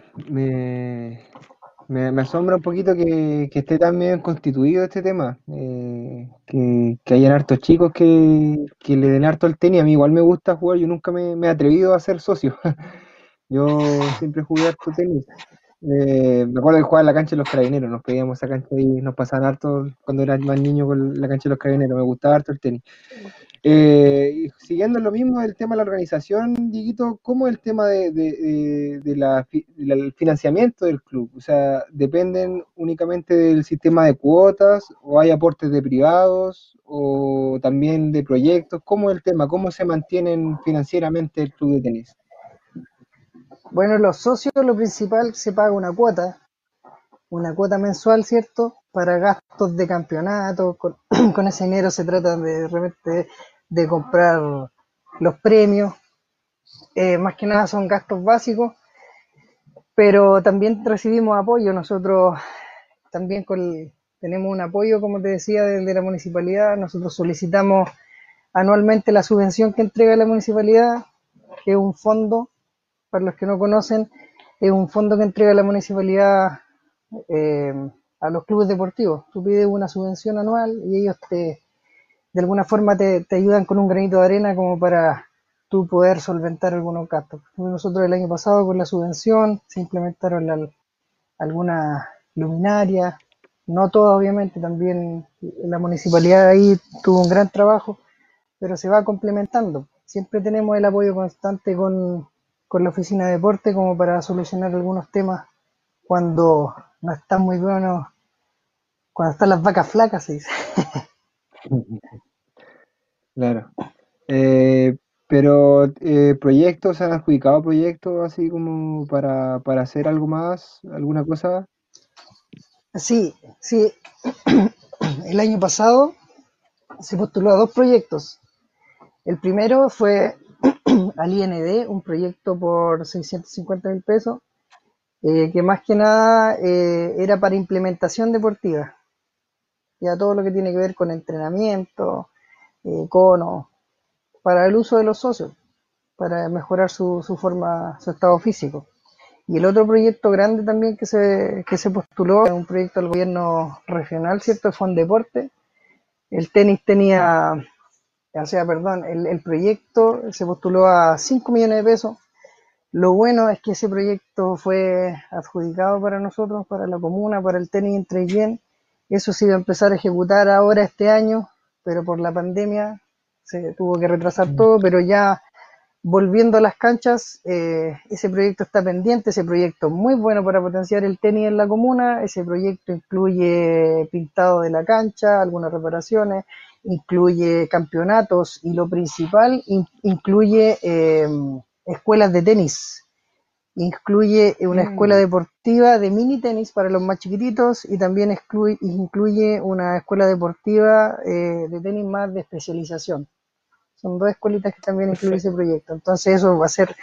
S3: me, asombra un poquito que, esté tan bien constituido este tema, eh, que, que, hayan hartos chicos que, le den harto al tenis. A mí igual me gusta jugar, yo nunca me, he atrevido a ser socio. yo siempre jugué harto tenis. Me acuerdo de jugar en la cancha de los carabineros, nos pedíamos esa cancha y nos pasaban harto cuando era más niño con la cancha de los carabineros, me gustaba harto el tenis. Eh, siguiendo lo mismo el tema de la organización, Dieguito, ¿cómo es el tema de, del financiamiento del club? O sea, ¿dependen únicamente del sistema de cuotas o hay aportes de privados o también de proyectos? ¿Cómo es el tema? ¿Cómo se mantienen financieramente el club de tenis?
S7: Bueno, los socios lo principal se paga una cuota, una cuota mensual, ¿cierto? Para gastos de campeonato, con, ese dinero se trata de repente de comprar los premios. Eh, más que nada son gastos básicos, pero también recibimos apoyo. Nosotros también con, tenemos un apoyo, como te decía, de, la municipalidad. Nosotros solicitamos anualmente la subvención que entrega la municipalidad, que es un fondo, para los que no conocen, es un fondo que entrega la municipalidad eh, a los clubes deportivos. Tú pides una subvención anual y ellos te, de alguna forma te, ayudan con un granito de arena como para tú poder solventar algunos gastos. Nosotros el año pasado con la subvención se implementaron algunas luminarias, no todas obviamente, también la municipalidad ahí tuvo un gran trabajo, pero se va complementando. Siempre tenemos el apoyo constante con, con la oficina de deporte como para solucionar algunos temas cuando no están muy buenos, cuando están las vacas flacas, se dice.
S3: Claro. Eh, pero eh, proyectos, ¿se han adjudicado proyectos así como para, para hacer algo más, alguna cosa?
S7: Sí, sí. El año pasado se postuló a dos proyectos. El primero fue al IND, un proyecto por 650 mil pesos, eh, que más que nada eh, era para implementación deportiva. Ya todo lo que tiene que ver con entrenamiento, eh, cono, para el uso de los socios, para mejorar su, su forma, su estado físico. Y el otro proyecto grande también que se, que se postuló, un proyecto del gobierno regional, ¿cierto? Fue un deporte. El tenis tenía, o sea, perdón, el, el proyecto se postuló a 5 millones de pesos. Lo bueno es que ese proyecto fue adjudicado para nosotros, para la comuna, para el tenis entre bien. Eso se iba a empezar a ejecutar ahora este año, pero por la pandemia se tuvo que retrasar todo, pero ya volviendo a las canchas, eh, ese proyecto está pendiente, ese proyecto muy bueno para potenciar el tenis en la comuna, ese proyecto incluye pintado de la cancha, algunas reparaciones, incluye campeonatos y lo principal, in- incluye eh, escuelas de tenis, incluye una escuela deportiva de mini tenis para los más chiquititos y también excluye, incluye una escuela deportiva eh, de tenis más de especialización. Son dos escuelitas que también incluye ese proyecto. Entonces eso va a ser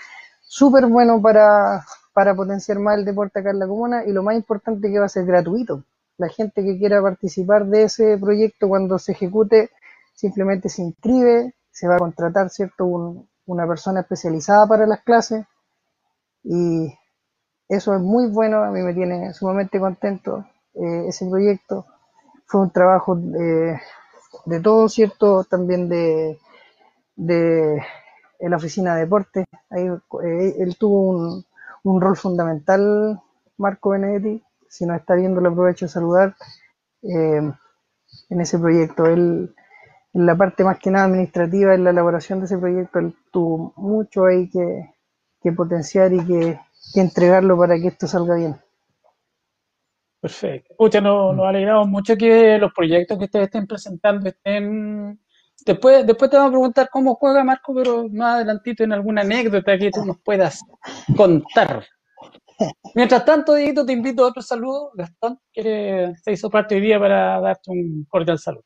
S7: súper bueno para, para potenciar más el deporte acá en la comuna y lo más importante que va a ser gratuito. La gente que quiera participar de ese proyecto cuando se ejecute simplemente se inscribe, se va a contratar cierto Un- una persona especializada para las clases y eso es muy bueno, a mí me tiene sumamente contento eh, ese proyecto. Fue un trabajo eh, de todo, ¿cierto? También de, de en la oficina de deporte. Ahí, eh, él tuvo un, un rol fundamental, Marco Benedetti. Si nos está viendo, le aprovecho de saludar eh, en ese proyecto. Él, en la parte más que nada administrativa, en la elaboración de ese proyecto, él tuvo mucho ahí que, que potenciar y que, que entregarlo para que esto salga bien.
S1: Perfecto. Pucha, nos, nos alegramos mucho que los proyectos que ustedes estén presentando estén. Después, después te vamos a preguntar cómo juega Marco, pero más adelantito en alguna anécdota que tú nos puedas contar. Mientras tanto, Dieguito, te invito a otro saludo. Gastón, que se hizo parte hoy día para darte un cordial saludo.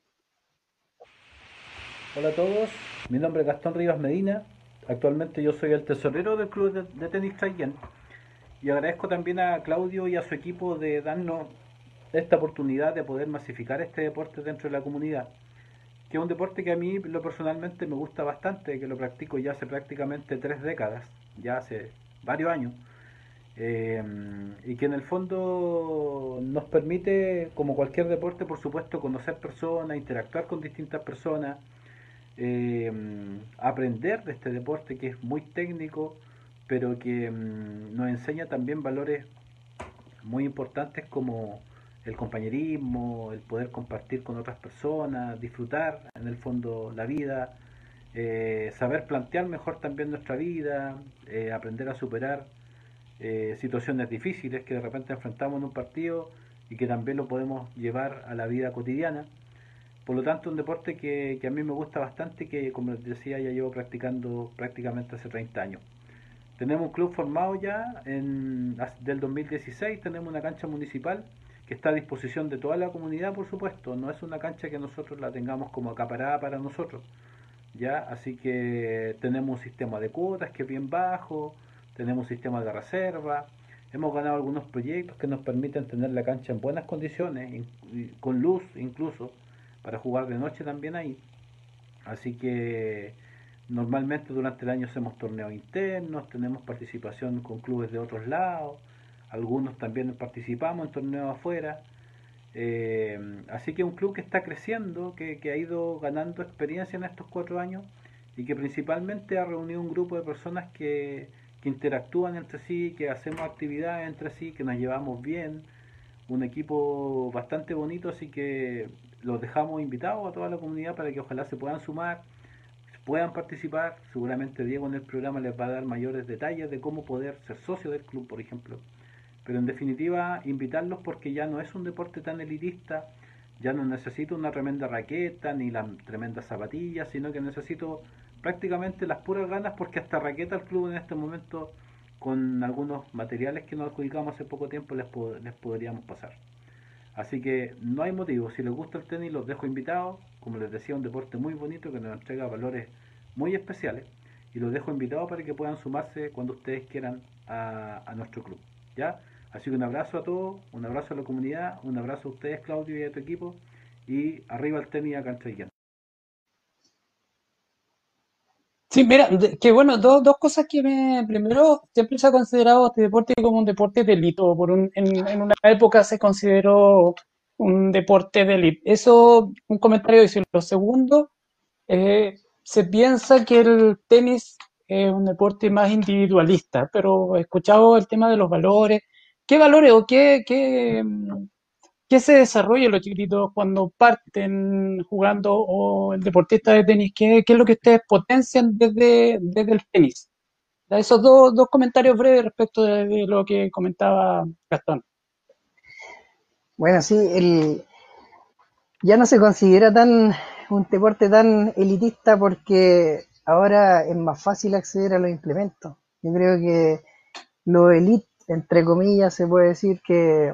S6: Hola a todos, mi nombre es Gastón Rivas Medina. Actualmente yo soy el tesorero del club de, tenis Traiguén. Y agradezco también a Claudio y a su equipo de darnos esta oportunidad de poder masificar este deporte dentro de la comunidad. Que es un deporte que a mí lo personalmente me gusta bastante, que lo practico ya hace prácticamente tres décadas, ya hace varios años. Eh, y que en el fondo nos permite, como cualquier deporte, por supuesto, conocer personas, interactuar con distintas personas, eh, aprender de este deporte que es muy técnico, pero que mm, nos enseña también valores muy importantes como el compañerismo, el poder compartir con otras personas, disfrutar en el fondo la vida, eh, saber plantear mejor también nuestra vida, aprender a superar eh, situaciones difíciles que de repente enfrentamos en un partido y que también lo podemos llevar a la vida cotidiana. Por lo tanto, un deporte que, a mí me gusta bastante que, como les decía, ya llevo practicando prácticamente hace 30 años. Tenemos un club formado ya en, del 2016, tenemos una cancha municipal que está a disposición de toda la comunidad, por supuesto. No es una cancha que nosotros la tengamos como acaparada para nosotros. ¿ya? Así que tenemos un sistema de cuotas que es bien bajo, tenemos un sistema de reserva, hemos ganado algunos proyectos que nos permiten tener la cancha en buenas condiciones, con luz incluso, para jugar de noche también ahí. Así que normalmente durante el año hacemos torneos internos, tenemos participación con clubes de otros lados, algunos también participamos en torneos afuera. Eh, así que un club que está creciendo, que, que ha ido ganando experiencia en estos cuatro años y que principalmente ha reunido un grupo de personas que, interactúan entre sí, que hacemos actividades entre sí, que nos llevamos bien, un equipo bastante bonito, así que los dejamos invitados a toda la comunidad para que ojalá se puedan sumar, puedan participar. Seguramente Diego en el programa les va a dar mayores detalles de cómo poder ser socio del club, por ejemplo. Pero en definitiva, invitarlos porque ya no es un deporte tan elitista, ya no necesito una tremenda raqueta ni las tremendas zapatillas, sino que necesito prácticamente las puras ganas porque hasta raqueta el club en este momento con algunos materiales que nos adjudicamos hace poco tiempo les, les podríamos pasar. Así que no hay motivo, si les gusta el tenis los dejo invitados, como les decía, un deporte muy bonito que nos entrega valores muy especiales y los dejo invitados para que puedan sumarse cuando ustedes quieran a, a nuestro club. ¿ya? Así que un abrazo a todos, un abrazo a la comunidad, un abrazo a ustedes Claudio y a tu equipo y arriba el tenis acá en
S1: Sí, mira, que bueno, dos, dos cosas que me. Primero, siempre se ha considerado este deporte como un deporte de élite, por un, en, una época se consideró un deporte de élite. Eso, un comentario Lo Segundo, eh, se piensa que el tenis es un deporte más individualista, pero he escuchado el tema de los valores. ¿Qué valores o qué, qué, ¿Qué se desarrolla los chiquititos cuando parten jugando o el deportista de tenis? ¿Qué, es lo que ustedes potencian desde, desde el tenis? Esos dos, dos comentarios breves respecto de, lo que comentaba Gastón.
S7: Bueno, sí, el, ya no se considera tan un deporte tan elitista porque ahora es más fácil acceder a los implementos. Yo creo que lo elite, entre comillas, se puede decir que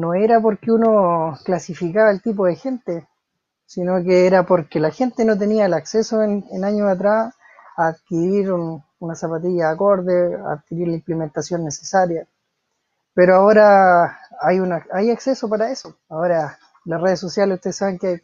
S7: no era porque uno clasificaba el tipo de gente, sino que era porque la gente no tenía el acceso en, años atrás a adquirir una zapatilla acorde, a adquirir la implementación necesaria. Pero ahora hay, una, hay acceso para eso. Ahora las redes sociales, ustedes saben que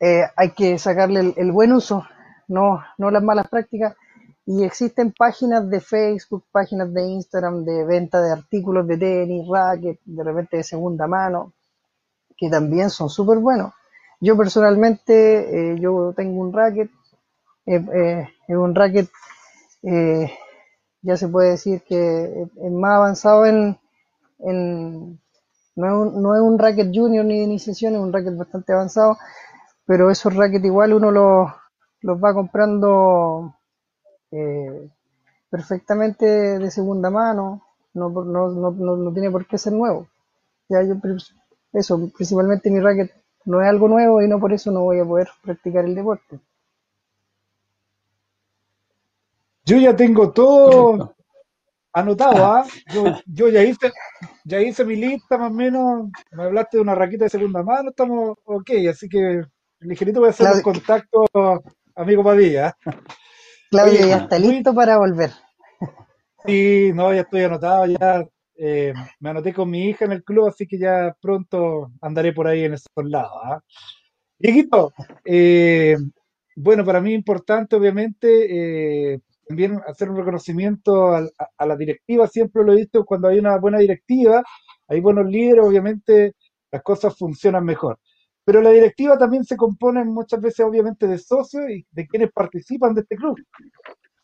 S7: eh, hay que sacarle el, buen uso, no, no las malas prácticas. Y existen páginas de Facebook, páginas de Instagram de venta de artículos de tenis, racket, de repente de segunda mano, que también son súper buenos. Yo personalmente, eh, yo tengo un racket, eh, eh, es un racket, ya se puede decir que es más avanzado en, en no, es un, no es un racket junior ni de iniciación, es un racket bastante avanzado, pero esos rackets igual uno los, los va comprando eh, perfectamente de segunda mano, no, no, no, no, tiene por qué ser nuevo. Ya yo, eso, principalmente mi racket no es algo nuevo y no por eso no voy a poder practicar el deporte.
S2: Yo ya tengo todo anotado, ¿ah? Yo, yo, ya hice, ya hice mi lista más o menos. Me hablaste de una raqueta de segunda mano, estamos ok, así que ligerito voy a hacer el contacto, amigo Padilla.
S7: Claudio ya está listo para volver.
S2: Sí, no, ya estoy anotado, ya eh, me anoté con mi hija en el club, así que ya pronto andaré por ahí en esos lados. ¿ah? ¿eh? bueno, para mí es importante, obviamente, eh, también hacer un reconocimiento a, a, la directiva, siempre lo he visto, cuando hay una buena directiva, hay buenos líderes, obviamente las cosas funcionan mejor. Pero la directiva también se compone muchas veces, obviamente, de socios y de quienes participan de este club.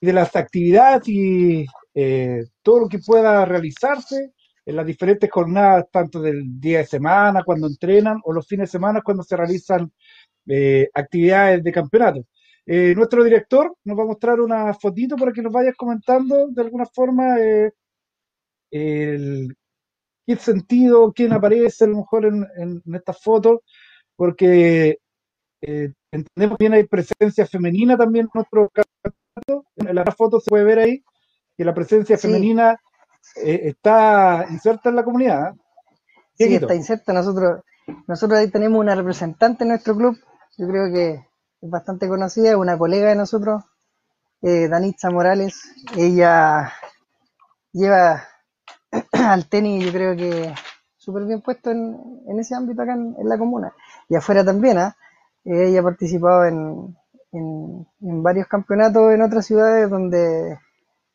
S2: Y de las actividades y eh, todo lo que pueda realizarse en las diferentes jornadas, tanto del día de semana, cuando entrenan, o los fines de semana, cuando se realizan eh, actividades de campeonato. Eh, nuestro director nos va a mostrar una fotito para que nos vayas comentando de alguna forma el, qué sentido, quién aparece a lo mejor en, en estas fotos porque eh, entendemos que hay presencia femenina también en nuestro campeonato. En la foto se puede ver ahí que la presencia femenina eh, está inserta en la comunidad.
S7: Sí, está inserta. Nosotros, nosotros ahí tenemos una representante en nuestro club, yo creo que es bastante conocida, es una colega de nosotros, eh, Danitza Morales. Ella lleva al tenis, yo creo que súper bien puesto en, en, ese ámbito acá en, la comuna. Y afuera también, ¿ah? ¿eh? ella ha participado en, en, varios campeonatos en otras ciudades donde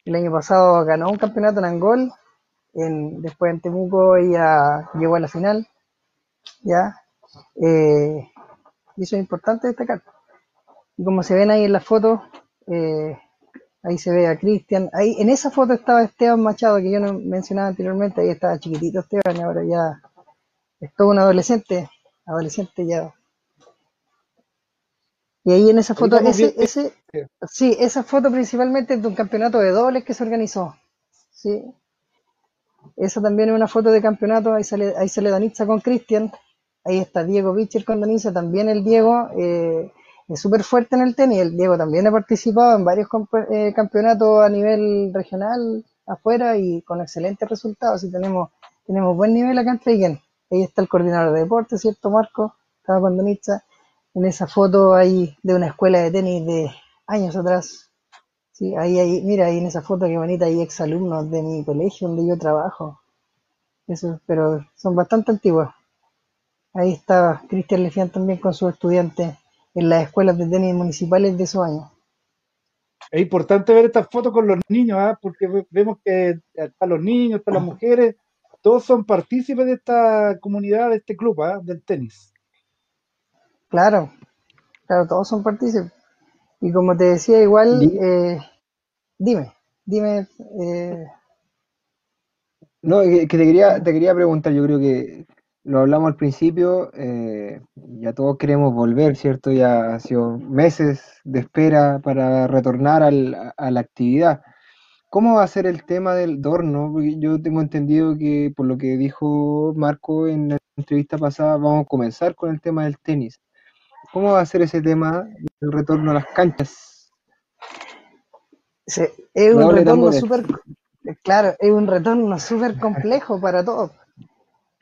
S7: el año pasado ganó un campeonato en Angol, en, después en Temuco ella llegó a la final, ¿ya? Eh, y eso es importante destacar. Y como se ven ahí en la foto, eh, ahí se ve a Cristian. Ahí, en esa foto estaba Esteban Machado, que yo no mencionaba anteriormente, ahí estaba chiquitito Esteban, y ahora ya es todo un adolescente, adolescente ya. Y ahí en esa foto, ese, ese, sí, esa foto principalmente es de un campeonato de dobles que se organizó. Sí. Esa también es una foto de campeonato, ahí sale, ahí sale Danitza con Cristian, ahí está Diego Bicher con Danitza, también el Diego eh, es súper fuerte en el tenis, el Diego también ha participado en varios eh, campeonatos a nivel regional afuera y con excelentes resultados, y tenemos, tenemos buen nivel acá en Traigen. Ahí está el coordinador de deporte, ¿cierto Marco? Estaba con Danitza en esa foto ahí de una escuela de tenis de años atrás. Sí, ahí, ahí, mira, ahí en esa foto qué bonita, hay exalumnos de mi colegio donde yo trabajo. Eso, pero son bastante antiguos. Ahí está Cristian Lefián también con sus estudiantes en las escuelas de tenis municipales de esos años.
S2: Es importante ver estas fotos con los niños, ¿ah? porque vemos que están los niños, están las mujeres, todos son partícipes de esta comunidad, de este club, ¿ah? del tenis.
S7: Claro, claro, todos son partícipes. Y como te decía, igual, eh, dime, dime. Eh,
S3: no, que, te quería, te quería preguntar, yo creo que lo hablamos al principio, eh, ya todos queremos volver, ¿cierto? Ya ha sido meses de espera para retornar al, a la actividad. ¿Cómo va a ser el tema del Dorno? Porque yo tengo entendido que, por lo que dijo Marco en la entrevista pasada, vamos a comenzar con el tema del tenis. ¿Cómo va a ser ese tema del retorno a las canchas?
S7: es un retorno súper, claro, es un retorno súper complejo para todos.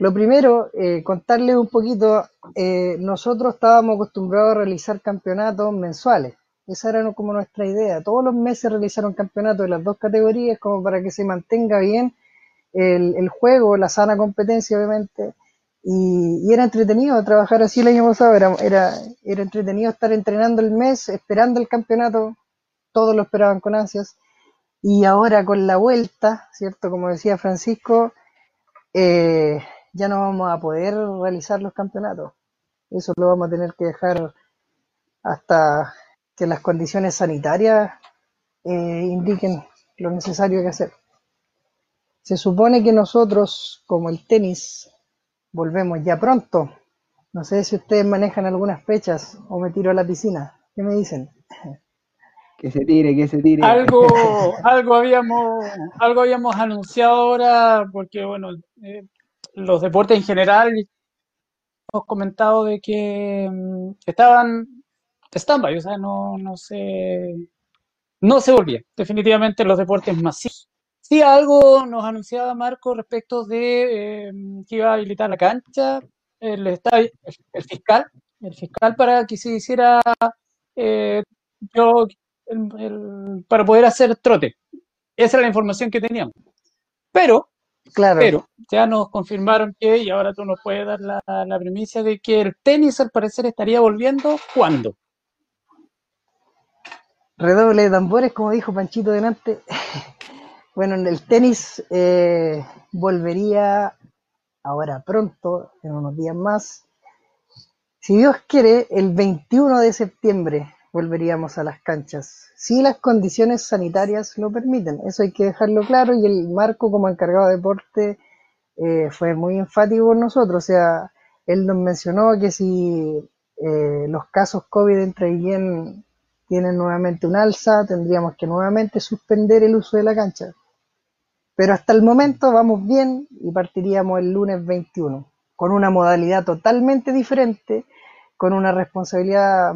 S7: Lo primero, eh, contarles un poquito, eh, nosotros estábamos acostumbrados a realizar campeonatos mensuales. Esa era como nuestra idea. Todos los meses realizar un campeonato de las dos categorías como para que se mantenga bien el, juego, la sana competencia, obviamente, y, era entretenido trabajar así el año pasado, era, era, era entretenido estar entrenando el mes, esperando el campeonato, todos lo esperaban con ansias. Y ahora con la vuelta, ¿cierto? Como decía Francisco, eh, ya no vamos a poder realizar los campeonatos. Eso lo vamos a tener que dejar hasta que las condiciones sanitarias eh, indiquen lo necesario que hacer. Se supone que nosotros, como el tenis, Volvemos ya pronto. No sé si ustedes manejan algunas fechas o me tiro a la piscina. ¿Qué me dicen?
S3: Que se tire, que se tire.
S1: Algo, algo habíamos, algo habíamos anunciado ahora, porque bueno, eh, los deportes en general hemos comentado de que mm, estaban stand-by, o sea, no, no se, no se volvía. Definitivamente los deportes masivos Sí, algo nos anunciaba Marco respecto de eh, que iba a habilitar la cancha, el, el, fiscal, el fiscal para que se hiciera eh, yo, para poder hacer trote. Esa era la información que teníamos. Pero, claro. pero ya nos confirmaron que, y ahora tú nos puedes dar la, la primicia de que el tenis al parecer estaría volviendo ¿cuándo?
S7: Redoble de tambores, como dijo Panchito delante. Bueno, en el tenis eh, volvería ahora pronto, en unos días más. Si Dios quiere, el 21 de septiembre volveríamos a las canchas, si las condiciones sanitarias lo permiten. Eso hay que dejarlo claro y el Marco como encargado de deporte eh, fue muy enfático con nosotros. O sea, él nos mencionó que si eh, los casos COVID entre bien tienen nuevamente un alza, tendríamos que nuevamente suspender el uso de la cancha. Pero hasta el momento vamos bien y partiríamos el lunes 21, con una modalidad totalmente diferente, con una responsabilidad,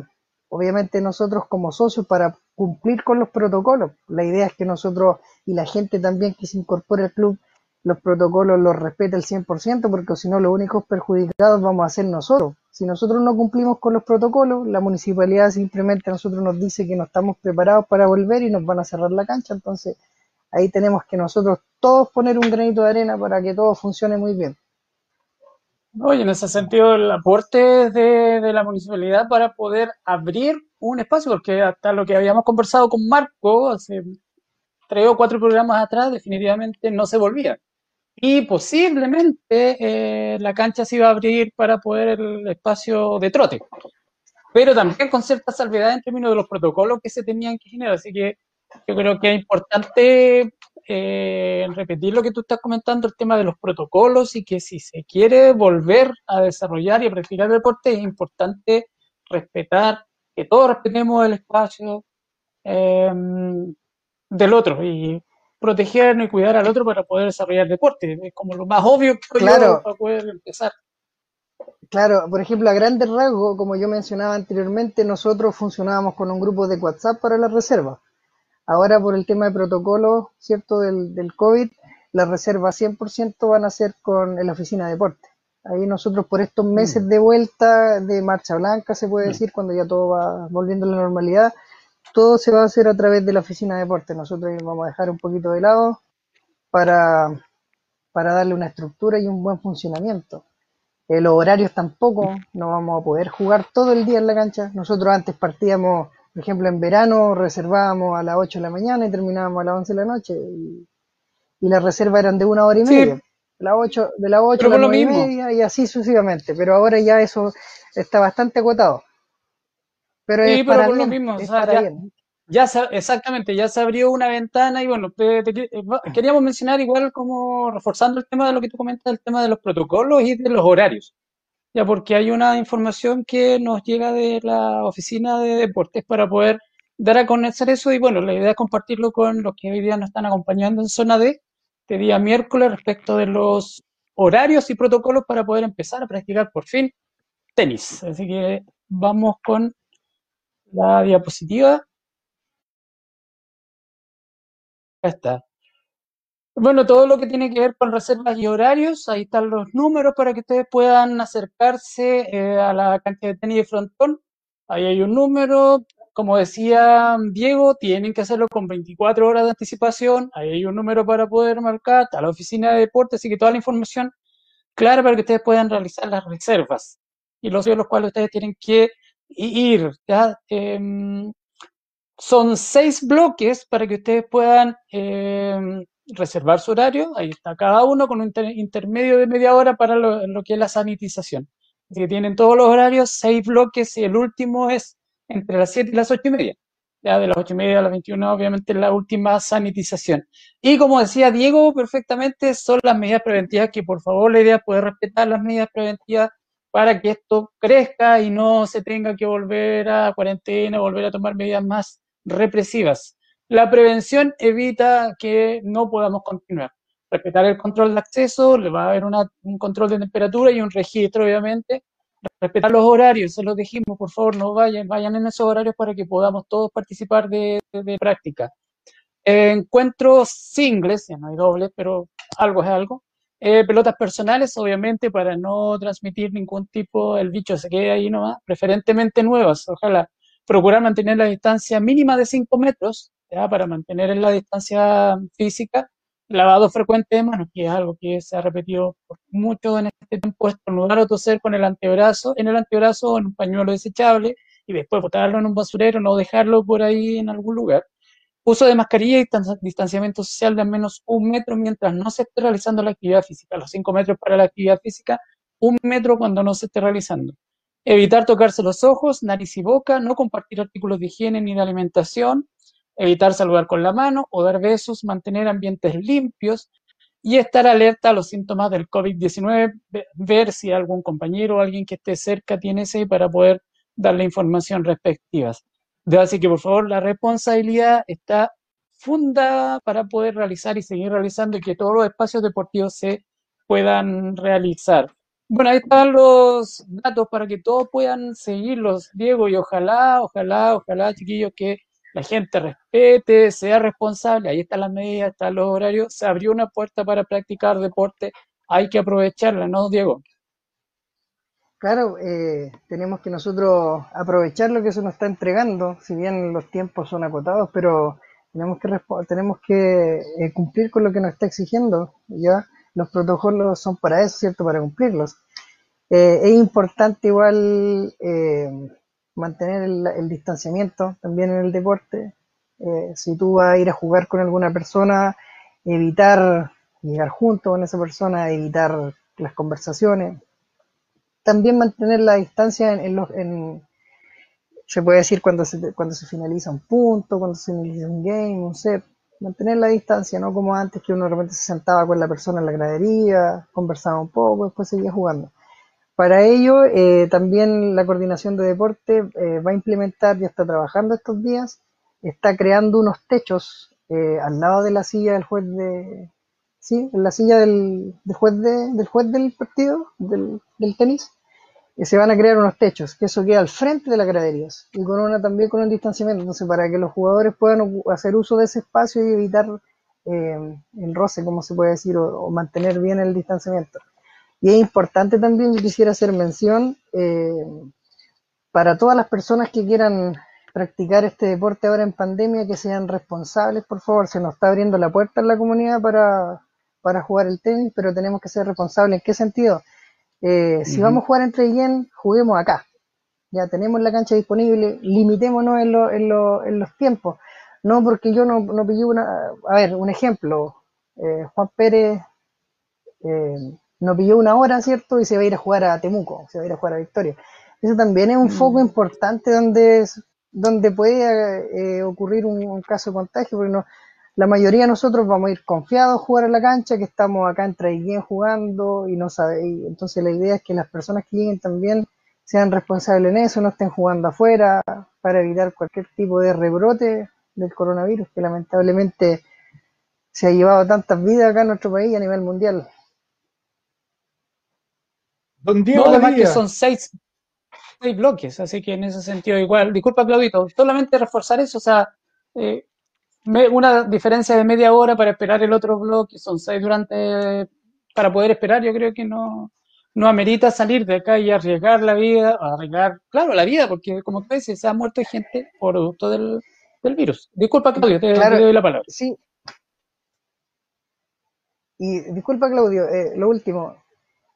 S7: obviamente nosotros como socios, para cumplir con los protocolos. La idea es que nosotros y la gente también que se incorpore al club, los protocolos los respete al 100%, porque si no, los únicos perjudicados vamos a ser nosotros. Si nosotros no cumplimos con los protocolos, la municipalidad simplemente a nosotros nos dice que no estamos preparados para volver y nos van a cerrar la cancha. Entonces, ahí tenemos que nosotros todos poner un granito de arena para que todo funcione muy bien.
S1: Oye, en ese sentido, el aporte de, de, la municipalidad para poder abrir un espacio, porque hasta lo que habíamos conversado con Marco hace tres o cuatro programas atrás, definitivamente no se volvía. Y posiblemente eh, la cancha se iba a abrir para poder el espacio de trote. pero también con cierta salvedad en términos de los protocolos que se tenían que generar. Así que yo creo que es importante eh, repetir lo que tú estás comentando, el tema de los protocolos y que si se quiere volver a desarrollar y a practicar deporte es importante respetar, que todos respetemos el espacio eh, del otro y protegernos y cuidar al otro para poder desarrollar deporte. Es como lo más obvio que
S7: Claro.
S1: para poder empezar.
S7: Claro, por ejemplo, a grandes rasgos, como yo mencionaba anteriormente, nosotros funcionábamos con un grupo de WhatsApp para las reservas. Ahora, por el tema de protocolo, ¿cierto?, del, del COVID, las reservas 100% van a ser con en la oficina de deporte. Ahí nosotros, por estos meses de vuelta de marcha blanca, se puede decir, cuando ya todo va volviendo a la normalidad, todo se va a hacer a través de la oficina de deporte. Nosotros vamos a dejar un poquito de lado para, para darle una estructura y un buen funcionamiento. Eh, los horarios tampoco, no vamos a poder jugar todo el día en la cancha. Nosotros antes partíamos, por ejemplo, en verano reservábamos a las 8 de la mañana y terminábamos a las 11 de la noche. Y, y las reservas eran de una hora y
S1: Sí.
S7: media. De las 8, de las 8
S1: Pero
S7: a las
S1: por lo
S7: 9 y
S1: mismo.
S7: media y así sucesivamente. Pero ahora ya eso está bastante acotado. Pero
S1: Sí,
S7: es
S1: pero
S7: para
S1: por lo
S7: bien,
S1: mismo, o
S7: es
S1: sea,
S7: para
S1: ya- se- exactamente, ya se abrió una ventana y bueno, te- te- eh, queríamos mencionar igual como reforzando el tema de lo que tú comentas, el tema de los protocolos y de los horarios, ya porque hay una información que nos llega de la oficina de deportes para poder dar a conocer eso y bueno, la idea es compartirlo con los que hoy día nos están acompañando en zona D, este día miércoles respecto de los horarios y protocolos para poder empezar a practicar por fin tenis. Así que vamos con la diapositiva. Ya está. Bueno, todo lo que tiene que ver con reservas y horarios, ahí están los números para que ustedes puedan acercarse eh, a la cancha de tenis de frontón. Ahí hay un número, como decía Diego, tienen que hacerlo con 24 horas de anticipación. Ahí hay un número para poder marcar, está la oficina de deportes, así que toda la información clara para que ustedes puedan realizar las reservas y los días los cuales ustedes tienen que ir. ¿ya? Em, son seis bloques para que ustedes puedan eh, reservar su horario. Ahí está cada uno con un inter- intermedio de media hora para lo, lo que es la sanitización. Así que tienen todos los horarios, seis bloques y el último es entre las 7 y las 8 y media. Ya de las 8 y media a las 21, obviamente, la última sanitización. Y como decía Diego perfectamente, son las medidas preventivas que por favor la idea es poder respetar las medidas preventivas para que esto crezca y no se tenga que volver a cuarentena, volver a tomar medidas más represivas. La prevención evita que no podamos continuar. Respetar el control de acceso, le va a haber una- un control de temperatura y un registro, obviamente. Respetar los horarios, se los dijimos, por favor, no vayan, vayan en esos horarios para que podamos todos participar de, práctica. Encuentros singles, ya no hay dobles, pero algo es algo. Eh, pelotas personales, obviamente, para no transmitir ningún tipo, el bicho se quede ahí nomás, preferentemente nuevas, ojalá. Procurar mantener la distancia mínima de 5 metros, para mantener la distancia física. Lavado frecuente de manos, que es algo que se ha repetido por mucho en este tiempo, estornudar o toser con el antebrazo, en el antebrazo o en un pañuelo desechable, y después botarlo en un basurero, no dejarlo por ahí en algún lugar. Uso de mascarilla y distan- distanciamiento social de al menos un metro mientras no se esté realizando la actividad física. Los cinco metros para la actividad física, un metro cuando no se esté realizando. Evitar tocarse los ojos, nariz y boca, no compartir artículos de higiene ni de alimentación, evitar saludar con la mano o dar besos, mantener ambientes limpios y estar alerta a los síntomas del COVID-19, ve- ver si algún compañero o alguien que esté cerca tiene ese para poder darle información respectiva. Así que por favor, la responsabilidad está fundada para poder realizar y seguir realizando y que todos los espacios deportivos se puedan realizar. Bueno, ahí están los datos para que todos puedan seguirlos, Diego, y ojalá, ojalá, ojalá, chiquillos, que la gente respete, sea responsable. Ahí están las medidas, están los horarios. Se abrió una puerta para practicar deporte. Hay que aprovecharla, ¿no, Diego?
S7: Claro, eh, tenemos que nosotros aprovechar lo que se nos está entregando, si bien los tiempos son acotados, pero tenemos que tenemos que eh, cumplir con lo que nos está exigiendo, ¿ya? Los protocolos son para eso, ¿cierto? Para cumplirlos. Eh, es importante igual eh, mantener el, el distanciamiento también en el deporte. Eh, si tú vas a ir a jugar con alguna persona, evitar llegar junto con esa persona, evitar las conversaciones, también mantener la distancia en, los, en, se puede decir cuando se, cuando se finaliza un punto, cuando se finaliza un game, un set, mantener la distancia, no como antes que uno de repente se sentaba con la persona en la gradería, conversaba un poco, después seguía jugando. Para ello, eh, también la coordinación de deporte eh, va a implementar, ya está trabajando estos días, está creando unos techos eh, al lado de la silla del juez de, sí, en la silla del, juez del juez del partido, del, del tenis, se van a crear unos techos, que eso queda al frente de las graderías y con una también con un distanciamiento, entonces para que los jugadores puedan hacer uso de ese espacio y evitar eh, el roce, como se puede decir, o, mantener bien el distanciamiento. Y es importante también, yo quisiera hacer mención, eh, para todas las personas que quieran practicar este deporte ahora en pandemia, que sean responsables, por favor, se nos está abriendo la puerta en la comunidad para, para jugar el tenis, pero tenemos que ser responsables. ¿En qué sentido? Eh, si vamos a jugar entre bien, juguemos acá. Ya tenemos la cancha disponible, limitémonos en, en, los tiempos. No porque yo no, no pillé una. A ver, un ejemplo. Eh, Juan Pérez eh, no pilló una hora, ¿cierto? Y se va a ir a jugar a Temuco, se va a ir a jugar a Victoria. Eso también es un mm. foco importante donde, donde puede ocurrir un, un, caso de contagio, porque no, la mayoría de nosotros vamos a ir confiados a jugar a la cancha, que estamos acá en Traiguén jugando y no sabe, entonces la idea es que las personas que lleguen también sean responsables en eso, no estén jugando afuera para evitar cualquier tipo de rebrote del coronavirus que lamentablemente se ha llevado tantas vidas acá en nuestro país a nivel mundial.
S1: Don Diego, además que son seis, seis bloques, así que en ese sentido igual, disculpa Claudito, solamente reforzar eso, o sea, eh, una diferencia de media hora para esperar el otro bloque, son seis durante, para poder esperar, yo creo que no, no amerita salir de acá y arriesgar la vida, arriesgar, claro, la vida, porque como tú dices, se ha muerto gente producto del, del virus. Disculpa, Claudio, te, doy la palabra.
S7: Sí. Y disculpa, Claudio, eh, lo último.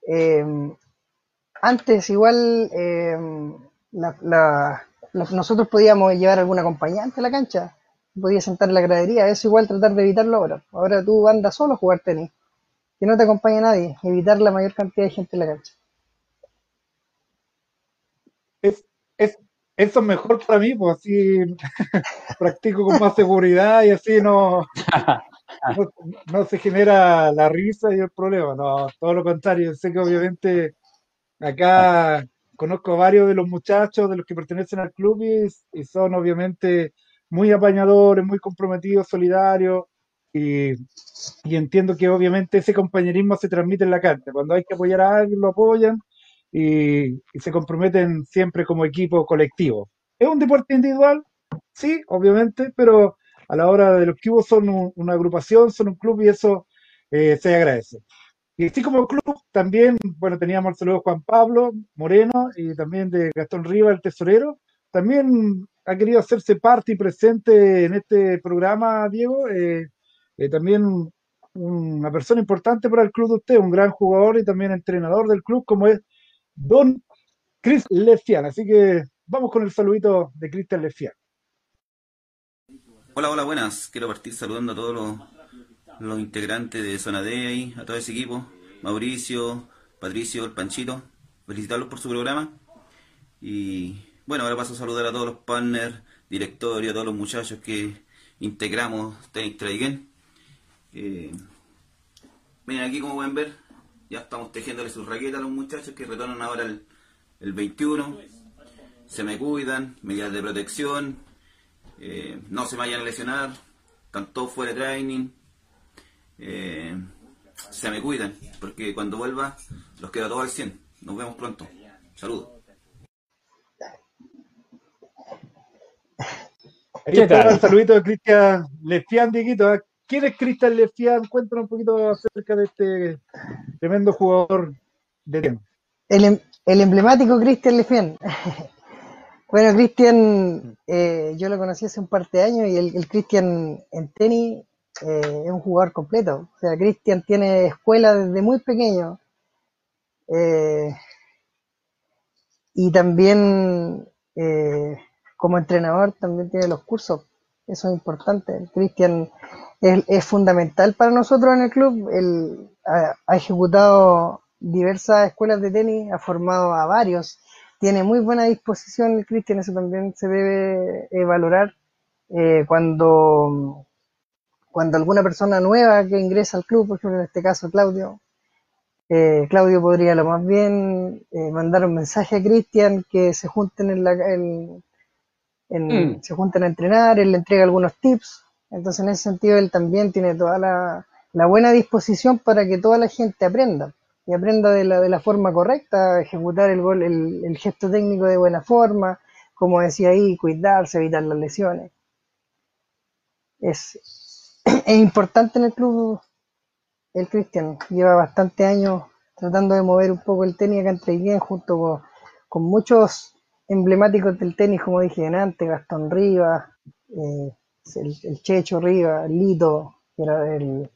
S7: Eh, antes, igual, eh, nosotros podíamos llevar algún acompañante a la cancha podías sentar en la gradería, eso igual tratar de evitarlo ahora. Ahora tú andas solo a jugar tenis, que no te acompañe nadie, evitar la mayor cantidad de gente en la cancha.
S2: Es, es, eso es mejor para mí, pues así practico con más seguridad y así no, no, se genera la risa y el problema, no, todo lo contrario, sé que obviamente acá conozco varios de los muchachos de los que pertenecen al club y son obviamente muy apañadores, muy comprometidos, solidarios, y, entiendo que obviamente ese compañerismo se transmite en la cancha. Cuando hay que apoyar a alguien, lo apoyan y, se comprometen siempre como equipo colectivo. ¿Es un deporte individual? Sí, obviamente, pero a la hora de los cubos son una agrupación, son un club y eso eh, se agradece. Y así como club, también, bueno, teníamos el saludo de Juan Pablo Moreno y también de Gastón Riva, el tesorero. También ha querido hacerse parte y presente en este programa, Diego. Eh, eh, también una persona importante para el club de usted, un gran jugador y también entrenador del club, como es Don Chris Lefian. Así que vamos con el saludito de Cristian Lefian.
S9: Hola, hola, buenas. Quiero partir saludando a todos los, los integrantes de Zona D a todo ese equipo. Mauricio, Patricio, el Panchito. Felicitarlos por su programa. Y bueno, ahora paso a saludar a todos los partners, directorio, a todos los muchachos que integramos Tennis Trading. Eh, miren aquí como pueden ver, ya estamos tejiéndole sus raquetas a los muchachos que retornan ahora el, 21. Se me cuidan, medidas de protección, eh, no se vayan a lesionar, están todos fuera de training. Eh, se me cuidan, porque cuando vuelva los queda todos al 100. Nos vemos pronto. Saludos.
S2: ¿Qué tal? Un saludito de Cristian Lefian, Dieguito. ¿Quién es Cristian Lefian? Cuéntanos un poquito acerca de este tremendo jugador de tenis.
S7: El, em, el emblemático Cristian Lefian. bueno, Cristian, eh, yo lo conocí hace un par de años y el, Cristian en tenis eh, es un jugador completo. O sea, Cristian tiene escuela desde muy pequeño. Eh, y también como entrenador también tiene los cursos, eso es importante. Cristian es, fundamental para nosotros en el club, él ha, ejecutado diversas escuelas de tenis, ha formado a varios tiene muy buena disposición el Cristian, eso también se debe eh, valorar. Eh, cuando, cuando alguna persona nueva que ingresa al club, por ejemplo en este caso Claudio, eh, Claudio podría lo más bien eh, mandar un mensaje a Cristian que se junten en la en-
S1: Mm.
S7: se junten a entrenar, él le entrega algunos tips, entonces en ese sentido él también tiene toda la, la buena disposición para que toda la gente aprenda y aprenda de la, de la forma correcta, ejecutar el gol, el, el gesto técnico de buena forma, como decía ahí, cuidarse, evitar las lesiones. Es, es importante en el club el Cristian lleva bastante años tratando de mover un poco el tenis acá en Traiguén junto con, muchos emblemáticos del tenis, como dije antes, Gastón Rivas, eh, el, Checho Rivas, Lito, el,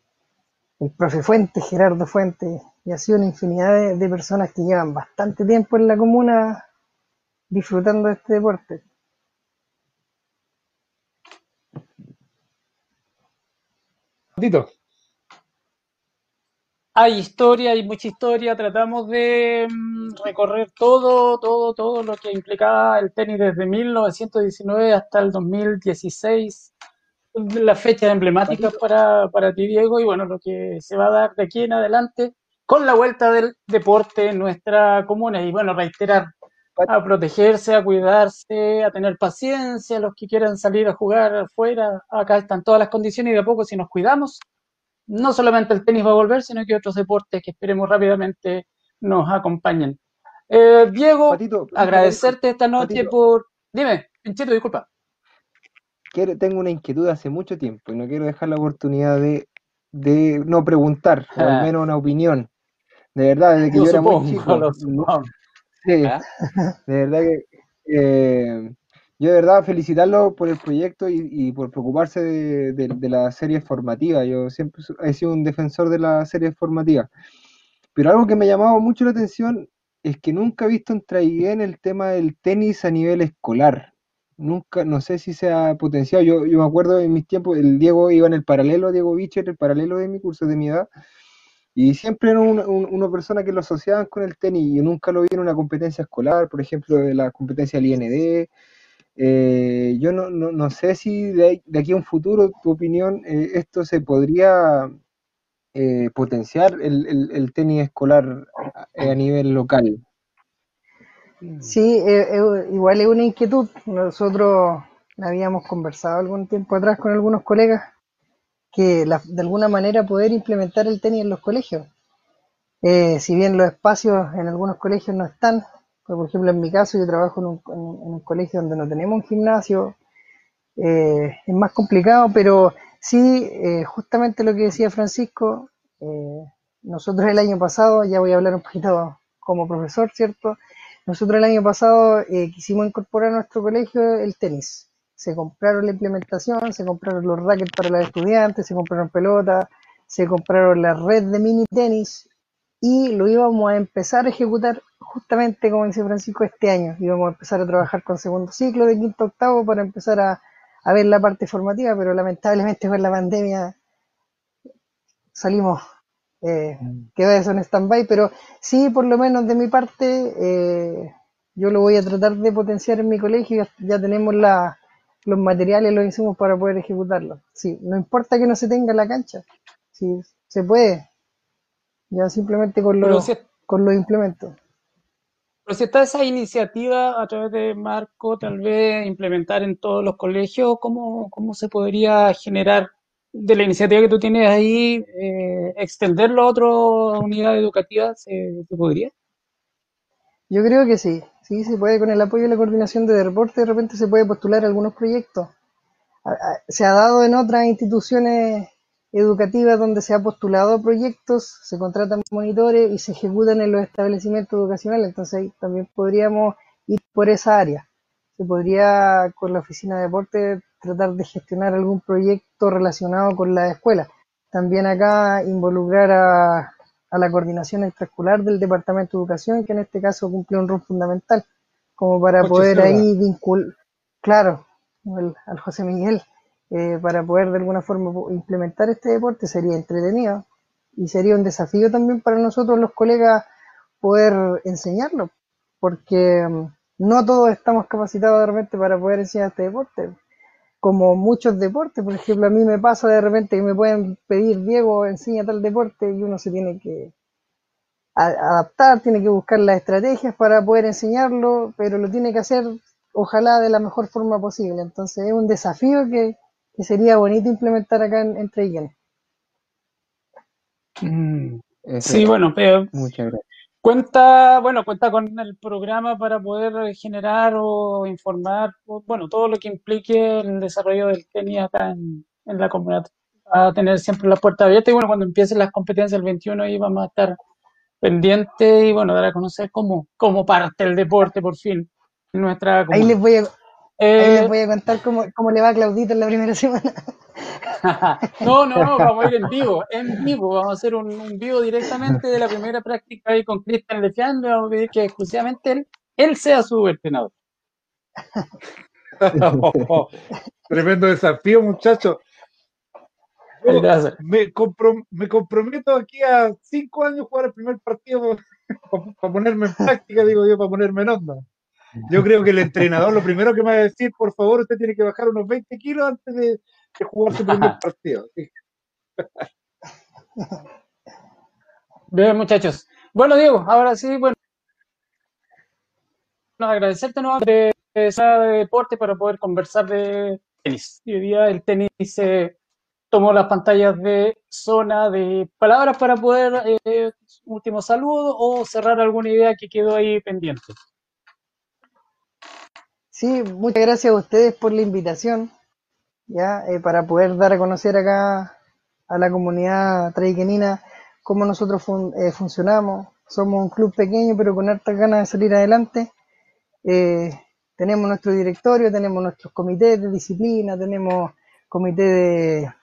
S7: el profe Fuentes, Gerardo Fuentes, y ha sido una infinidad de, de personas que llevan bastante tiempo en la comuna disfrutando de este deporte.
S1: Hay historia, hay mucha historia. Tratamos de mm, recorrer todo, todo, todo lo que implicaba el tenis desde 1919 hasta el 2016. Las fechas emblemáticas para, para ti, Diego, y bueno, lo que se va a dar de aquí en adelante con la vuelta del deporte en nuestra comuna. Y bueno, reiterar a protegerse, a cuidarse, a tener paciencia, los que quieran salir a jugar afuera, acá están todas las condiciones y de a poco si nos cuidamos, no solamente el tenis va a volver, sino que otros deportes que esperemos rápidamente nos acompañen. Eh, Diego,
S3: Patito,
S1: agradecerte esta noche
S3: Patito.
S1: por... Dime, Pinchito, disculpa.
S3: quiero- tengo una inquietud hace mucho tiempo y no quiero dejar la oportunidad de, de no preguntar, o al
S1: Ah.
S3: menos una opinión. De verdad, desde que
S1: Lo
S3: yo era muy chico. Sí,
S1: ¿Ah?
S3: de verdad que eh, yo de verdad felicitarlo por el proyecto y, y por preocuparse de, de, de la serie formativa. Yo siempre he sido un defensor de la serie formativa. Pero algo que me ha llamado mucho la atención es que nunca he visto en Traiguén el tema del tenis a nivel escolar. Nunca, no sé si se ha potenciado. Yo, yo me acuerdo en mis tiempos, el Diego iba en el paralelo, Diego Bicher, el paralelo de mi curso de mi edad, y siempre era una, un- una persona que lo asociaban con el tenis. Yo nunca lo vi en una competencia escolar, por ejemplo, la competencia del IND. Eh, yo no, no, no sé si de, aquí a un futuro, tu opinión, eh, esto se podría eh, potenciar el, el- tenis escolar a, a nivel local.
S7: Sí, eh, eh, igual es una inquietud. Nosotros habíamos conversado algún tiempo atrás con algunos colegas que la- de alguna manera poder implementar el tenis en los colegios. Eh, si bien los espacios en algunos colegios no están, pues, por ejemplo en mi caso yo trabajo en un, en- un colegio donde no tenemos un gimnasio, eh, es más complicado, pero sí, eh, justamente lo que decía Francisco, nosotros el año pasado, ya voy a hablar un poquito como profesor, ¿cierto? Nosotros el año pasado quisimos incorporar a nuestro colegio el tenis. Se compraron la implementación, se compraron los rackets para los estudiantes, se compraron pelotas, se compraron la red de mini tenis y lo íbamos a empezar a ejecutar justamente como dice Francisco este año. Íbamos a empezar a trabajar con segundo ciclo de quinto octavo para empezar a, a ver la parte formativa, pero lamentablemente con la pandemia salimos, eh, quedó eso en stand-by, pero sí, por lo menos de mi parte, eh, yo lo voy a tratar de potenciar en mi colegio, ya tenemos la, los materiales, los insumos para poder ejecutarlo. Sí, no importa que no se tenga la cancha, sí, se puede, ya simplemente con los,
S1: si,
S7: con los implementos.
S1: pero si está esa iniciativa a través de Marco, tal vez implementar en todos los colegios, ¿cómo, cómo se podría generar de la iniciativa que tú tienes ahí, eh, extenderlo a otras unidades educativas? ¿Se, se podría?
S7: Yo creo que sí, sí, se puede con el apoyo y la coordinación de deporte, de repente se puede postular algunos proyectos. Se ha dado en otras instituciones educativas donde se ha postulado proyectos, se contratan monitores y se ejecutan en los establecimientos educacionales, entonces ahí también podríamos ir por esa área. Se podría con la oficina de deporte tratar de gestionar algún proyecto relacionado con la escuela. También acá involucrar a, a la coordinación extraescolar del Departamento de Educación, que en este caso cumple un rol fundamental, como para poder ahí vincular, claro, al, al José Miguel, eh, para poder de alguna forma implementar este deporte sería entretenido y sería un desafío también para nosotros los colegas poder enseñarlo, porque mm, no todos estamos capacitados de repente para poder enseñar este deporte. Como muchos deportes, por ejemplo, a mí me pasa de repente que me pueden pedir, Diego, enseña tal deporte y uno se tiene que adaptar, tiene que buscar las estrategias para poder enseñarlo, pero lo tiene que hacer ojalá de la mejor forma posible. Entonces es un desafío que, sería bonito implementar acá en, entre
S1: mm, sí, bueno, pero muchas gracias. Cuenta, bueno, cuenta con el programa para poder generar o informar, bueno, todo lo que implique el desarrollo del tenis acá en, la comunidad. A tener siempre la puerta abierta y bueno, cuando empiecen las competencias el 21 ahí vamos a estar pendientes y bueno, dar a conocer cómo, cómo parte el deporte por fin en nuestra
S7: comunidad. Ahí les voy a, les eh, voy a contar cómo, cómo le va a Claudito en la primera semana.
S1: no, no, no, vamos a ir en vivo, en vivo, vamos a hacer un, vivo directamente de la primera práctica ahí con Cristian Lefiando, vamos a pedir que exclusivamente él, él sea su entrenador.
S2: tremendo desafío, muchachos. Me, me, comprometo aquí a cinco años jugar el primer partido para ponerme en práctica, digo yo, para ponerme en onda. Yo creo que el entrenador lo primero que me va a decir, por favor, usted tiene que bajar unos 20 kilos antes de, jugar su primer partido.
S1: Bien, muchachos. Bueno, Diego, ahora sí, bueno, agradecerte nuevamente de, de deporte para poder conversar de tenis. Y hoy día el tenis se tomó las pantallas de zona de palabras para poder eh, último saludo o cerrar alguna idea que quedó ahí pendiente.
S7: Sí, muchas gracias a ustedes por la invitación, ya, eh, para poder dar a conocer acá a la comunidad traiquenina cómo nosotros eh, funcionamos. Somos un club pequeño, pero con hartas ganas de salir adelante. Eh, tenemos nuestro directorio, tenemos nuestros comités de disciplina, tenemos comité de,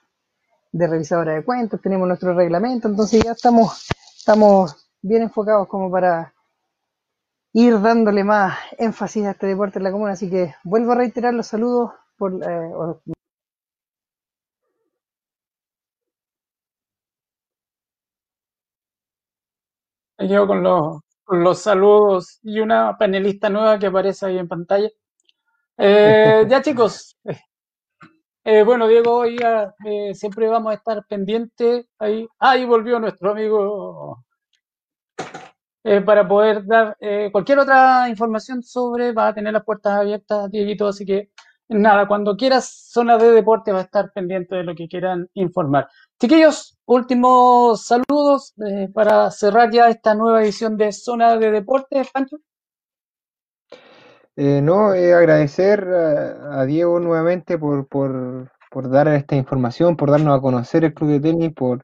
S7: de revisadora de cuentos, tenemos nuestro reglamento, entonces ya estamos, estamos bien enfocados como para ir dándole más énfasis a este deporte en la comuna. Así que vuelvo a reiterar los saludos por, eh,
S1: Yo con los, con los saludos y una panelista nueva que aparece ahí en pantalla. Eh, ya chicos, eh, bueno Diego, hoy siempre vamos a estar pendientes ahí. Ahí volvió nuestro amigo eh, para poder dar eh, cualquier otra información sobre, va a tener las puertas abiertas, Dieguito, así que nada, cuando quieras, zona de deporte va a estar pendiente de lo que quieran informar. Chiquillos, últimos saludos eh, para cerrar ya esta nueva edición de Zona de Deporte, Pancho.
S3: no, agradecer a, Diego nuevamente por, por, por dar esta información, por darnos a conocer el club de tenis, por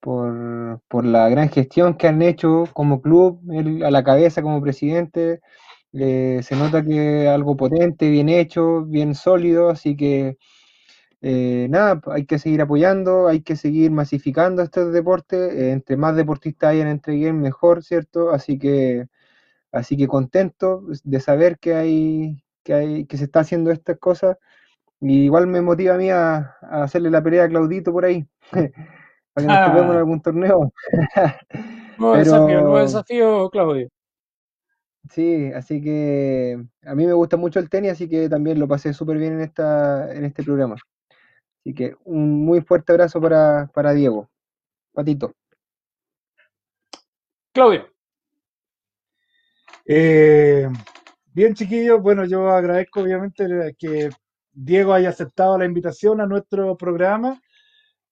S3: por, por la gran gestión que han hecho como club, él a la cabeza como presidente. Eh, se nota que algo potente, bien hecho, bien sólido, así que eh, nada, hay que seguir apoyando, hay que seguir masificando este deporte, eh, entre más deportistas hayan entre game mejor, ¿cierto? Así que, así que contento de saber que hay, que hay, que se está haciendo estas cosas. Y igual me motiva a mí a, a hacerle la pelea a Claudito por ahí. para que nos ah. en algún torneo.
S1: nuevo desafío, nuevo desafío, Claudio.
S3: Sí, así que a mí me gusta mucho el tenis, así que también lo pasé súper bien en, esta, en este programa. Así que un muy fuerte abrazo para, para Diego. Patito.
S1: Claudio.
S2: Eh, bien, chiquillos, bueno, yo agradezco obviamente que Diego haya aceptado la invitación a nuestro programa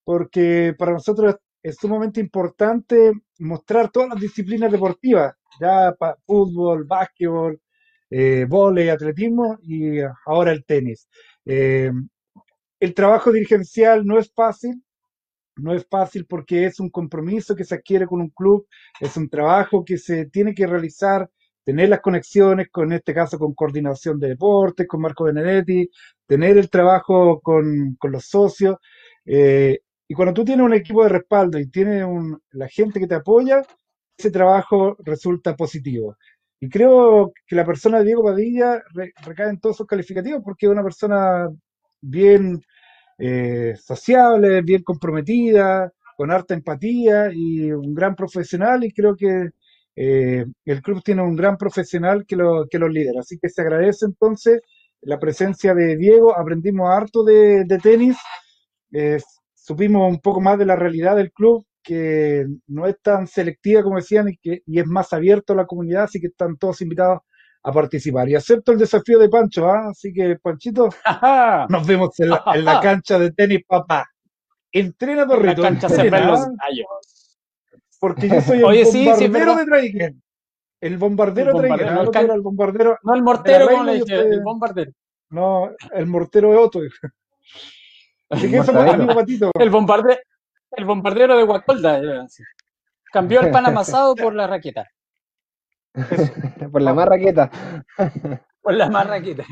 S2: porque para nosotros es sumamente importante mostrar todas las disciplinas deportivas, ya fútbol, básquetbol, eh, volei, atletismo y ahora el tenis. Eh, el trabajo dirigencial no es fácil, no es fácil porque es un compromiso que se adquiere con un club, es un trabajo que se tiene que realizar, tener las conexiones, con en este caso con coordinación de deportes, con Marco Benedetti, tener el trabajo con, los socios. Eh, y cuando tú tienes un equipo de respaldo y tienes la gente que te apoya, ese trabajo resulta positivo. Y creo que la persona de Diego Padilla recae en todos sus calificativos porque es una persona bien eh, sociable, bien comprometida, con harta empatía y un gran profesional y creo que eh, el club tiene un gran profesional que lo, que los lidera. Así que se agradece entonces la presencia de Diego, aprendimos harto de, de tenis, eh, supimos un poco más de la realidad del club, que no es tan selectiva como decían y, que, y es más abierto a la comunidad, así que están todos invitados a participar. Y acepto el desafío de Pancho, ¿ah? así que Panchito, nos vemos en la, en la cancha de tenis, papá. Entrena, Torrito.
S1: La cancha se
S2: entrena,
S1: ven los
S2: ¿ah?
S1: gallos.
S2: Porque yo soy el
S1: Oye, sí, sí, es
S2: bombardero
S1: verdad.
S2: de Traigen. El bombardero
S1: El
S2: de Traigen.
S1: bombardero,
S2: ¿ah?
S1: no el
S2: El otro era el bombardero.
S1: No el mortero, como le dije, el bombardero.
S2: No, el mortero de Otto. Así que eso, amigo Patito.
S1: El bombardero, el bombardero de Guacolda. así. Cambió el pan amasado por la raqueta,
S3: Por la más raqueta.
S1: por la más raqueta.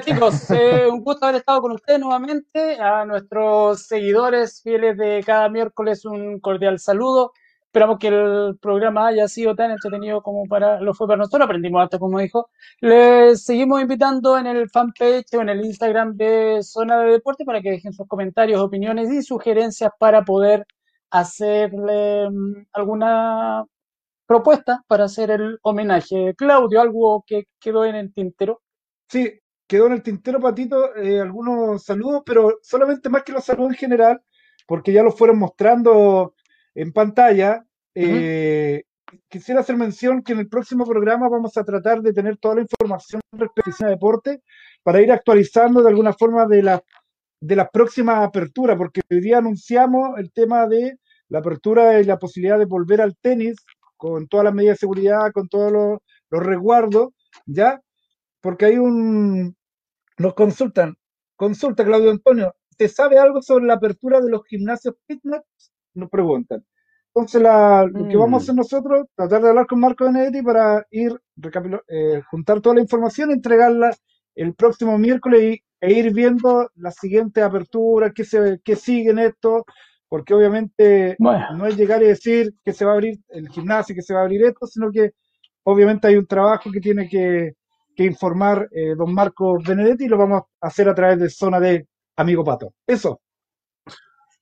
S1: Chicos, eh, un gusto haber estado con ustedes nuevamente. A nuestros seguidores fieles de cada miércoles, un cordial saludo. Esperamos que el programa haya sido tan entretenido como para lo fue para nosotros. Aprendimos harto, como dijo. Les seguimos invitando en el fanpage o en el Instagram de Zona de Deporte para que dejen sus comentarios, opiniones y sugerencias para poder hacerle mm, alguna propuesta para hacer el homenaje. Claudio, algo que quedó en el tintero.
S2: Sí, quedó en el tintero, Patito, eh, algunos saludos, pero solamente más que los saludos en general, porque ya los fueron mostrando en pantalla. eh, Quisiera hacer mención que en el próximo programa vamos a tratar de tener toda la información respecto a deporte para ir actualizando de alguna forma de la de las próximas aperturas, porque hoy día anunciamos el tema de la apertura y la posibilidad de volver al tenis con todas las medidas de seguridad, con todos los, los resguardos, ¿ya? Porque hay un... Nos consultan, consulta Claudio Antonio, ¿te sabe algo sobre la apertura de los gimnasios fitness? Nos preguntan. Entonces, la- lo que vamos a hacer nosotros, tratar de hablar con Marco Benedetti para ir, eh, juntar toda la información, entregarla el próximo miércoles y- e ir viendo las siguientes aperturas, qué, se, qué siguen esto, porque obviamente
S1: Bueno.
S2: no es llegar y decir que se va a abrir el gimnasio, que se va a abrir esto, sino que obviamente hay un trabajo que tiene que, que informar eh, don Marco Benedetti y lo vamos a hacer a través de Zona de Amigo Pato. Eso.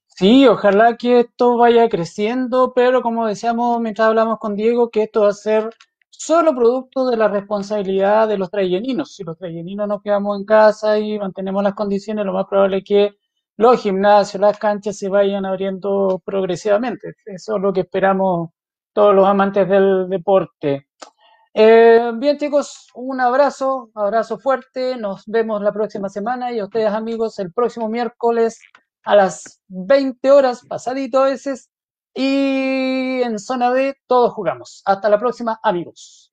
S1: Sí, ojalá que esto vaya creciendo, pero como decíamos mientras hablamos con Diego, que esto va a ser solo producto de la responsabilidad de los trayeninos. Si los trayeninos nos quedamos en casa y mantenemos las condiciones, lo más probable es que los gimnasios, las canchas se vayan abriendo progresivamente. Eso es lo que esperamos todos los amantes del deporte. Eh, bien, chicos, un abrazo, abrazo fuerte. Nos vemos la próxima semana y a ustedes, amigos, el próximo miércoles a las 20 horas, pasadito a veces. Y en zona D, todos jugamos. Hasta la próxima, amigos.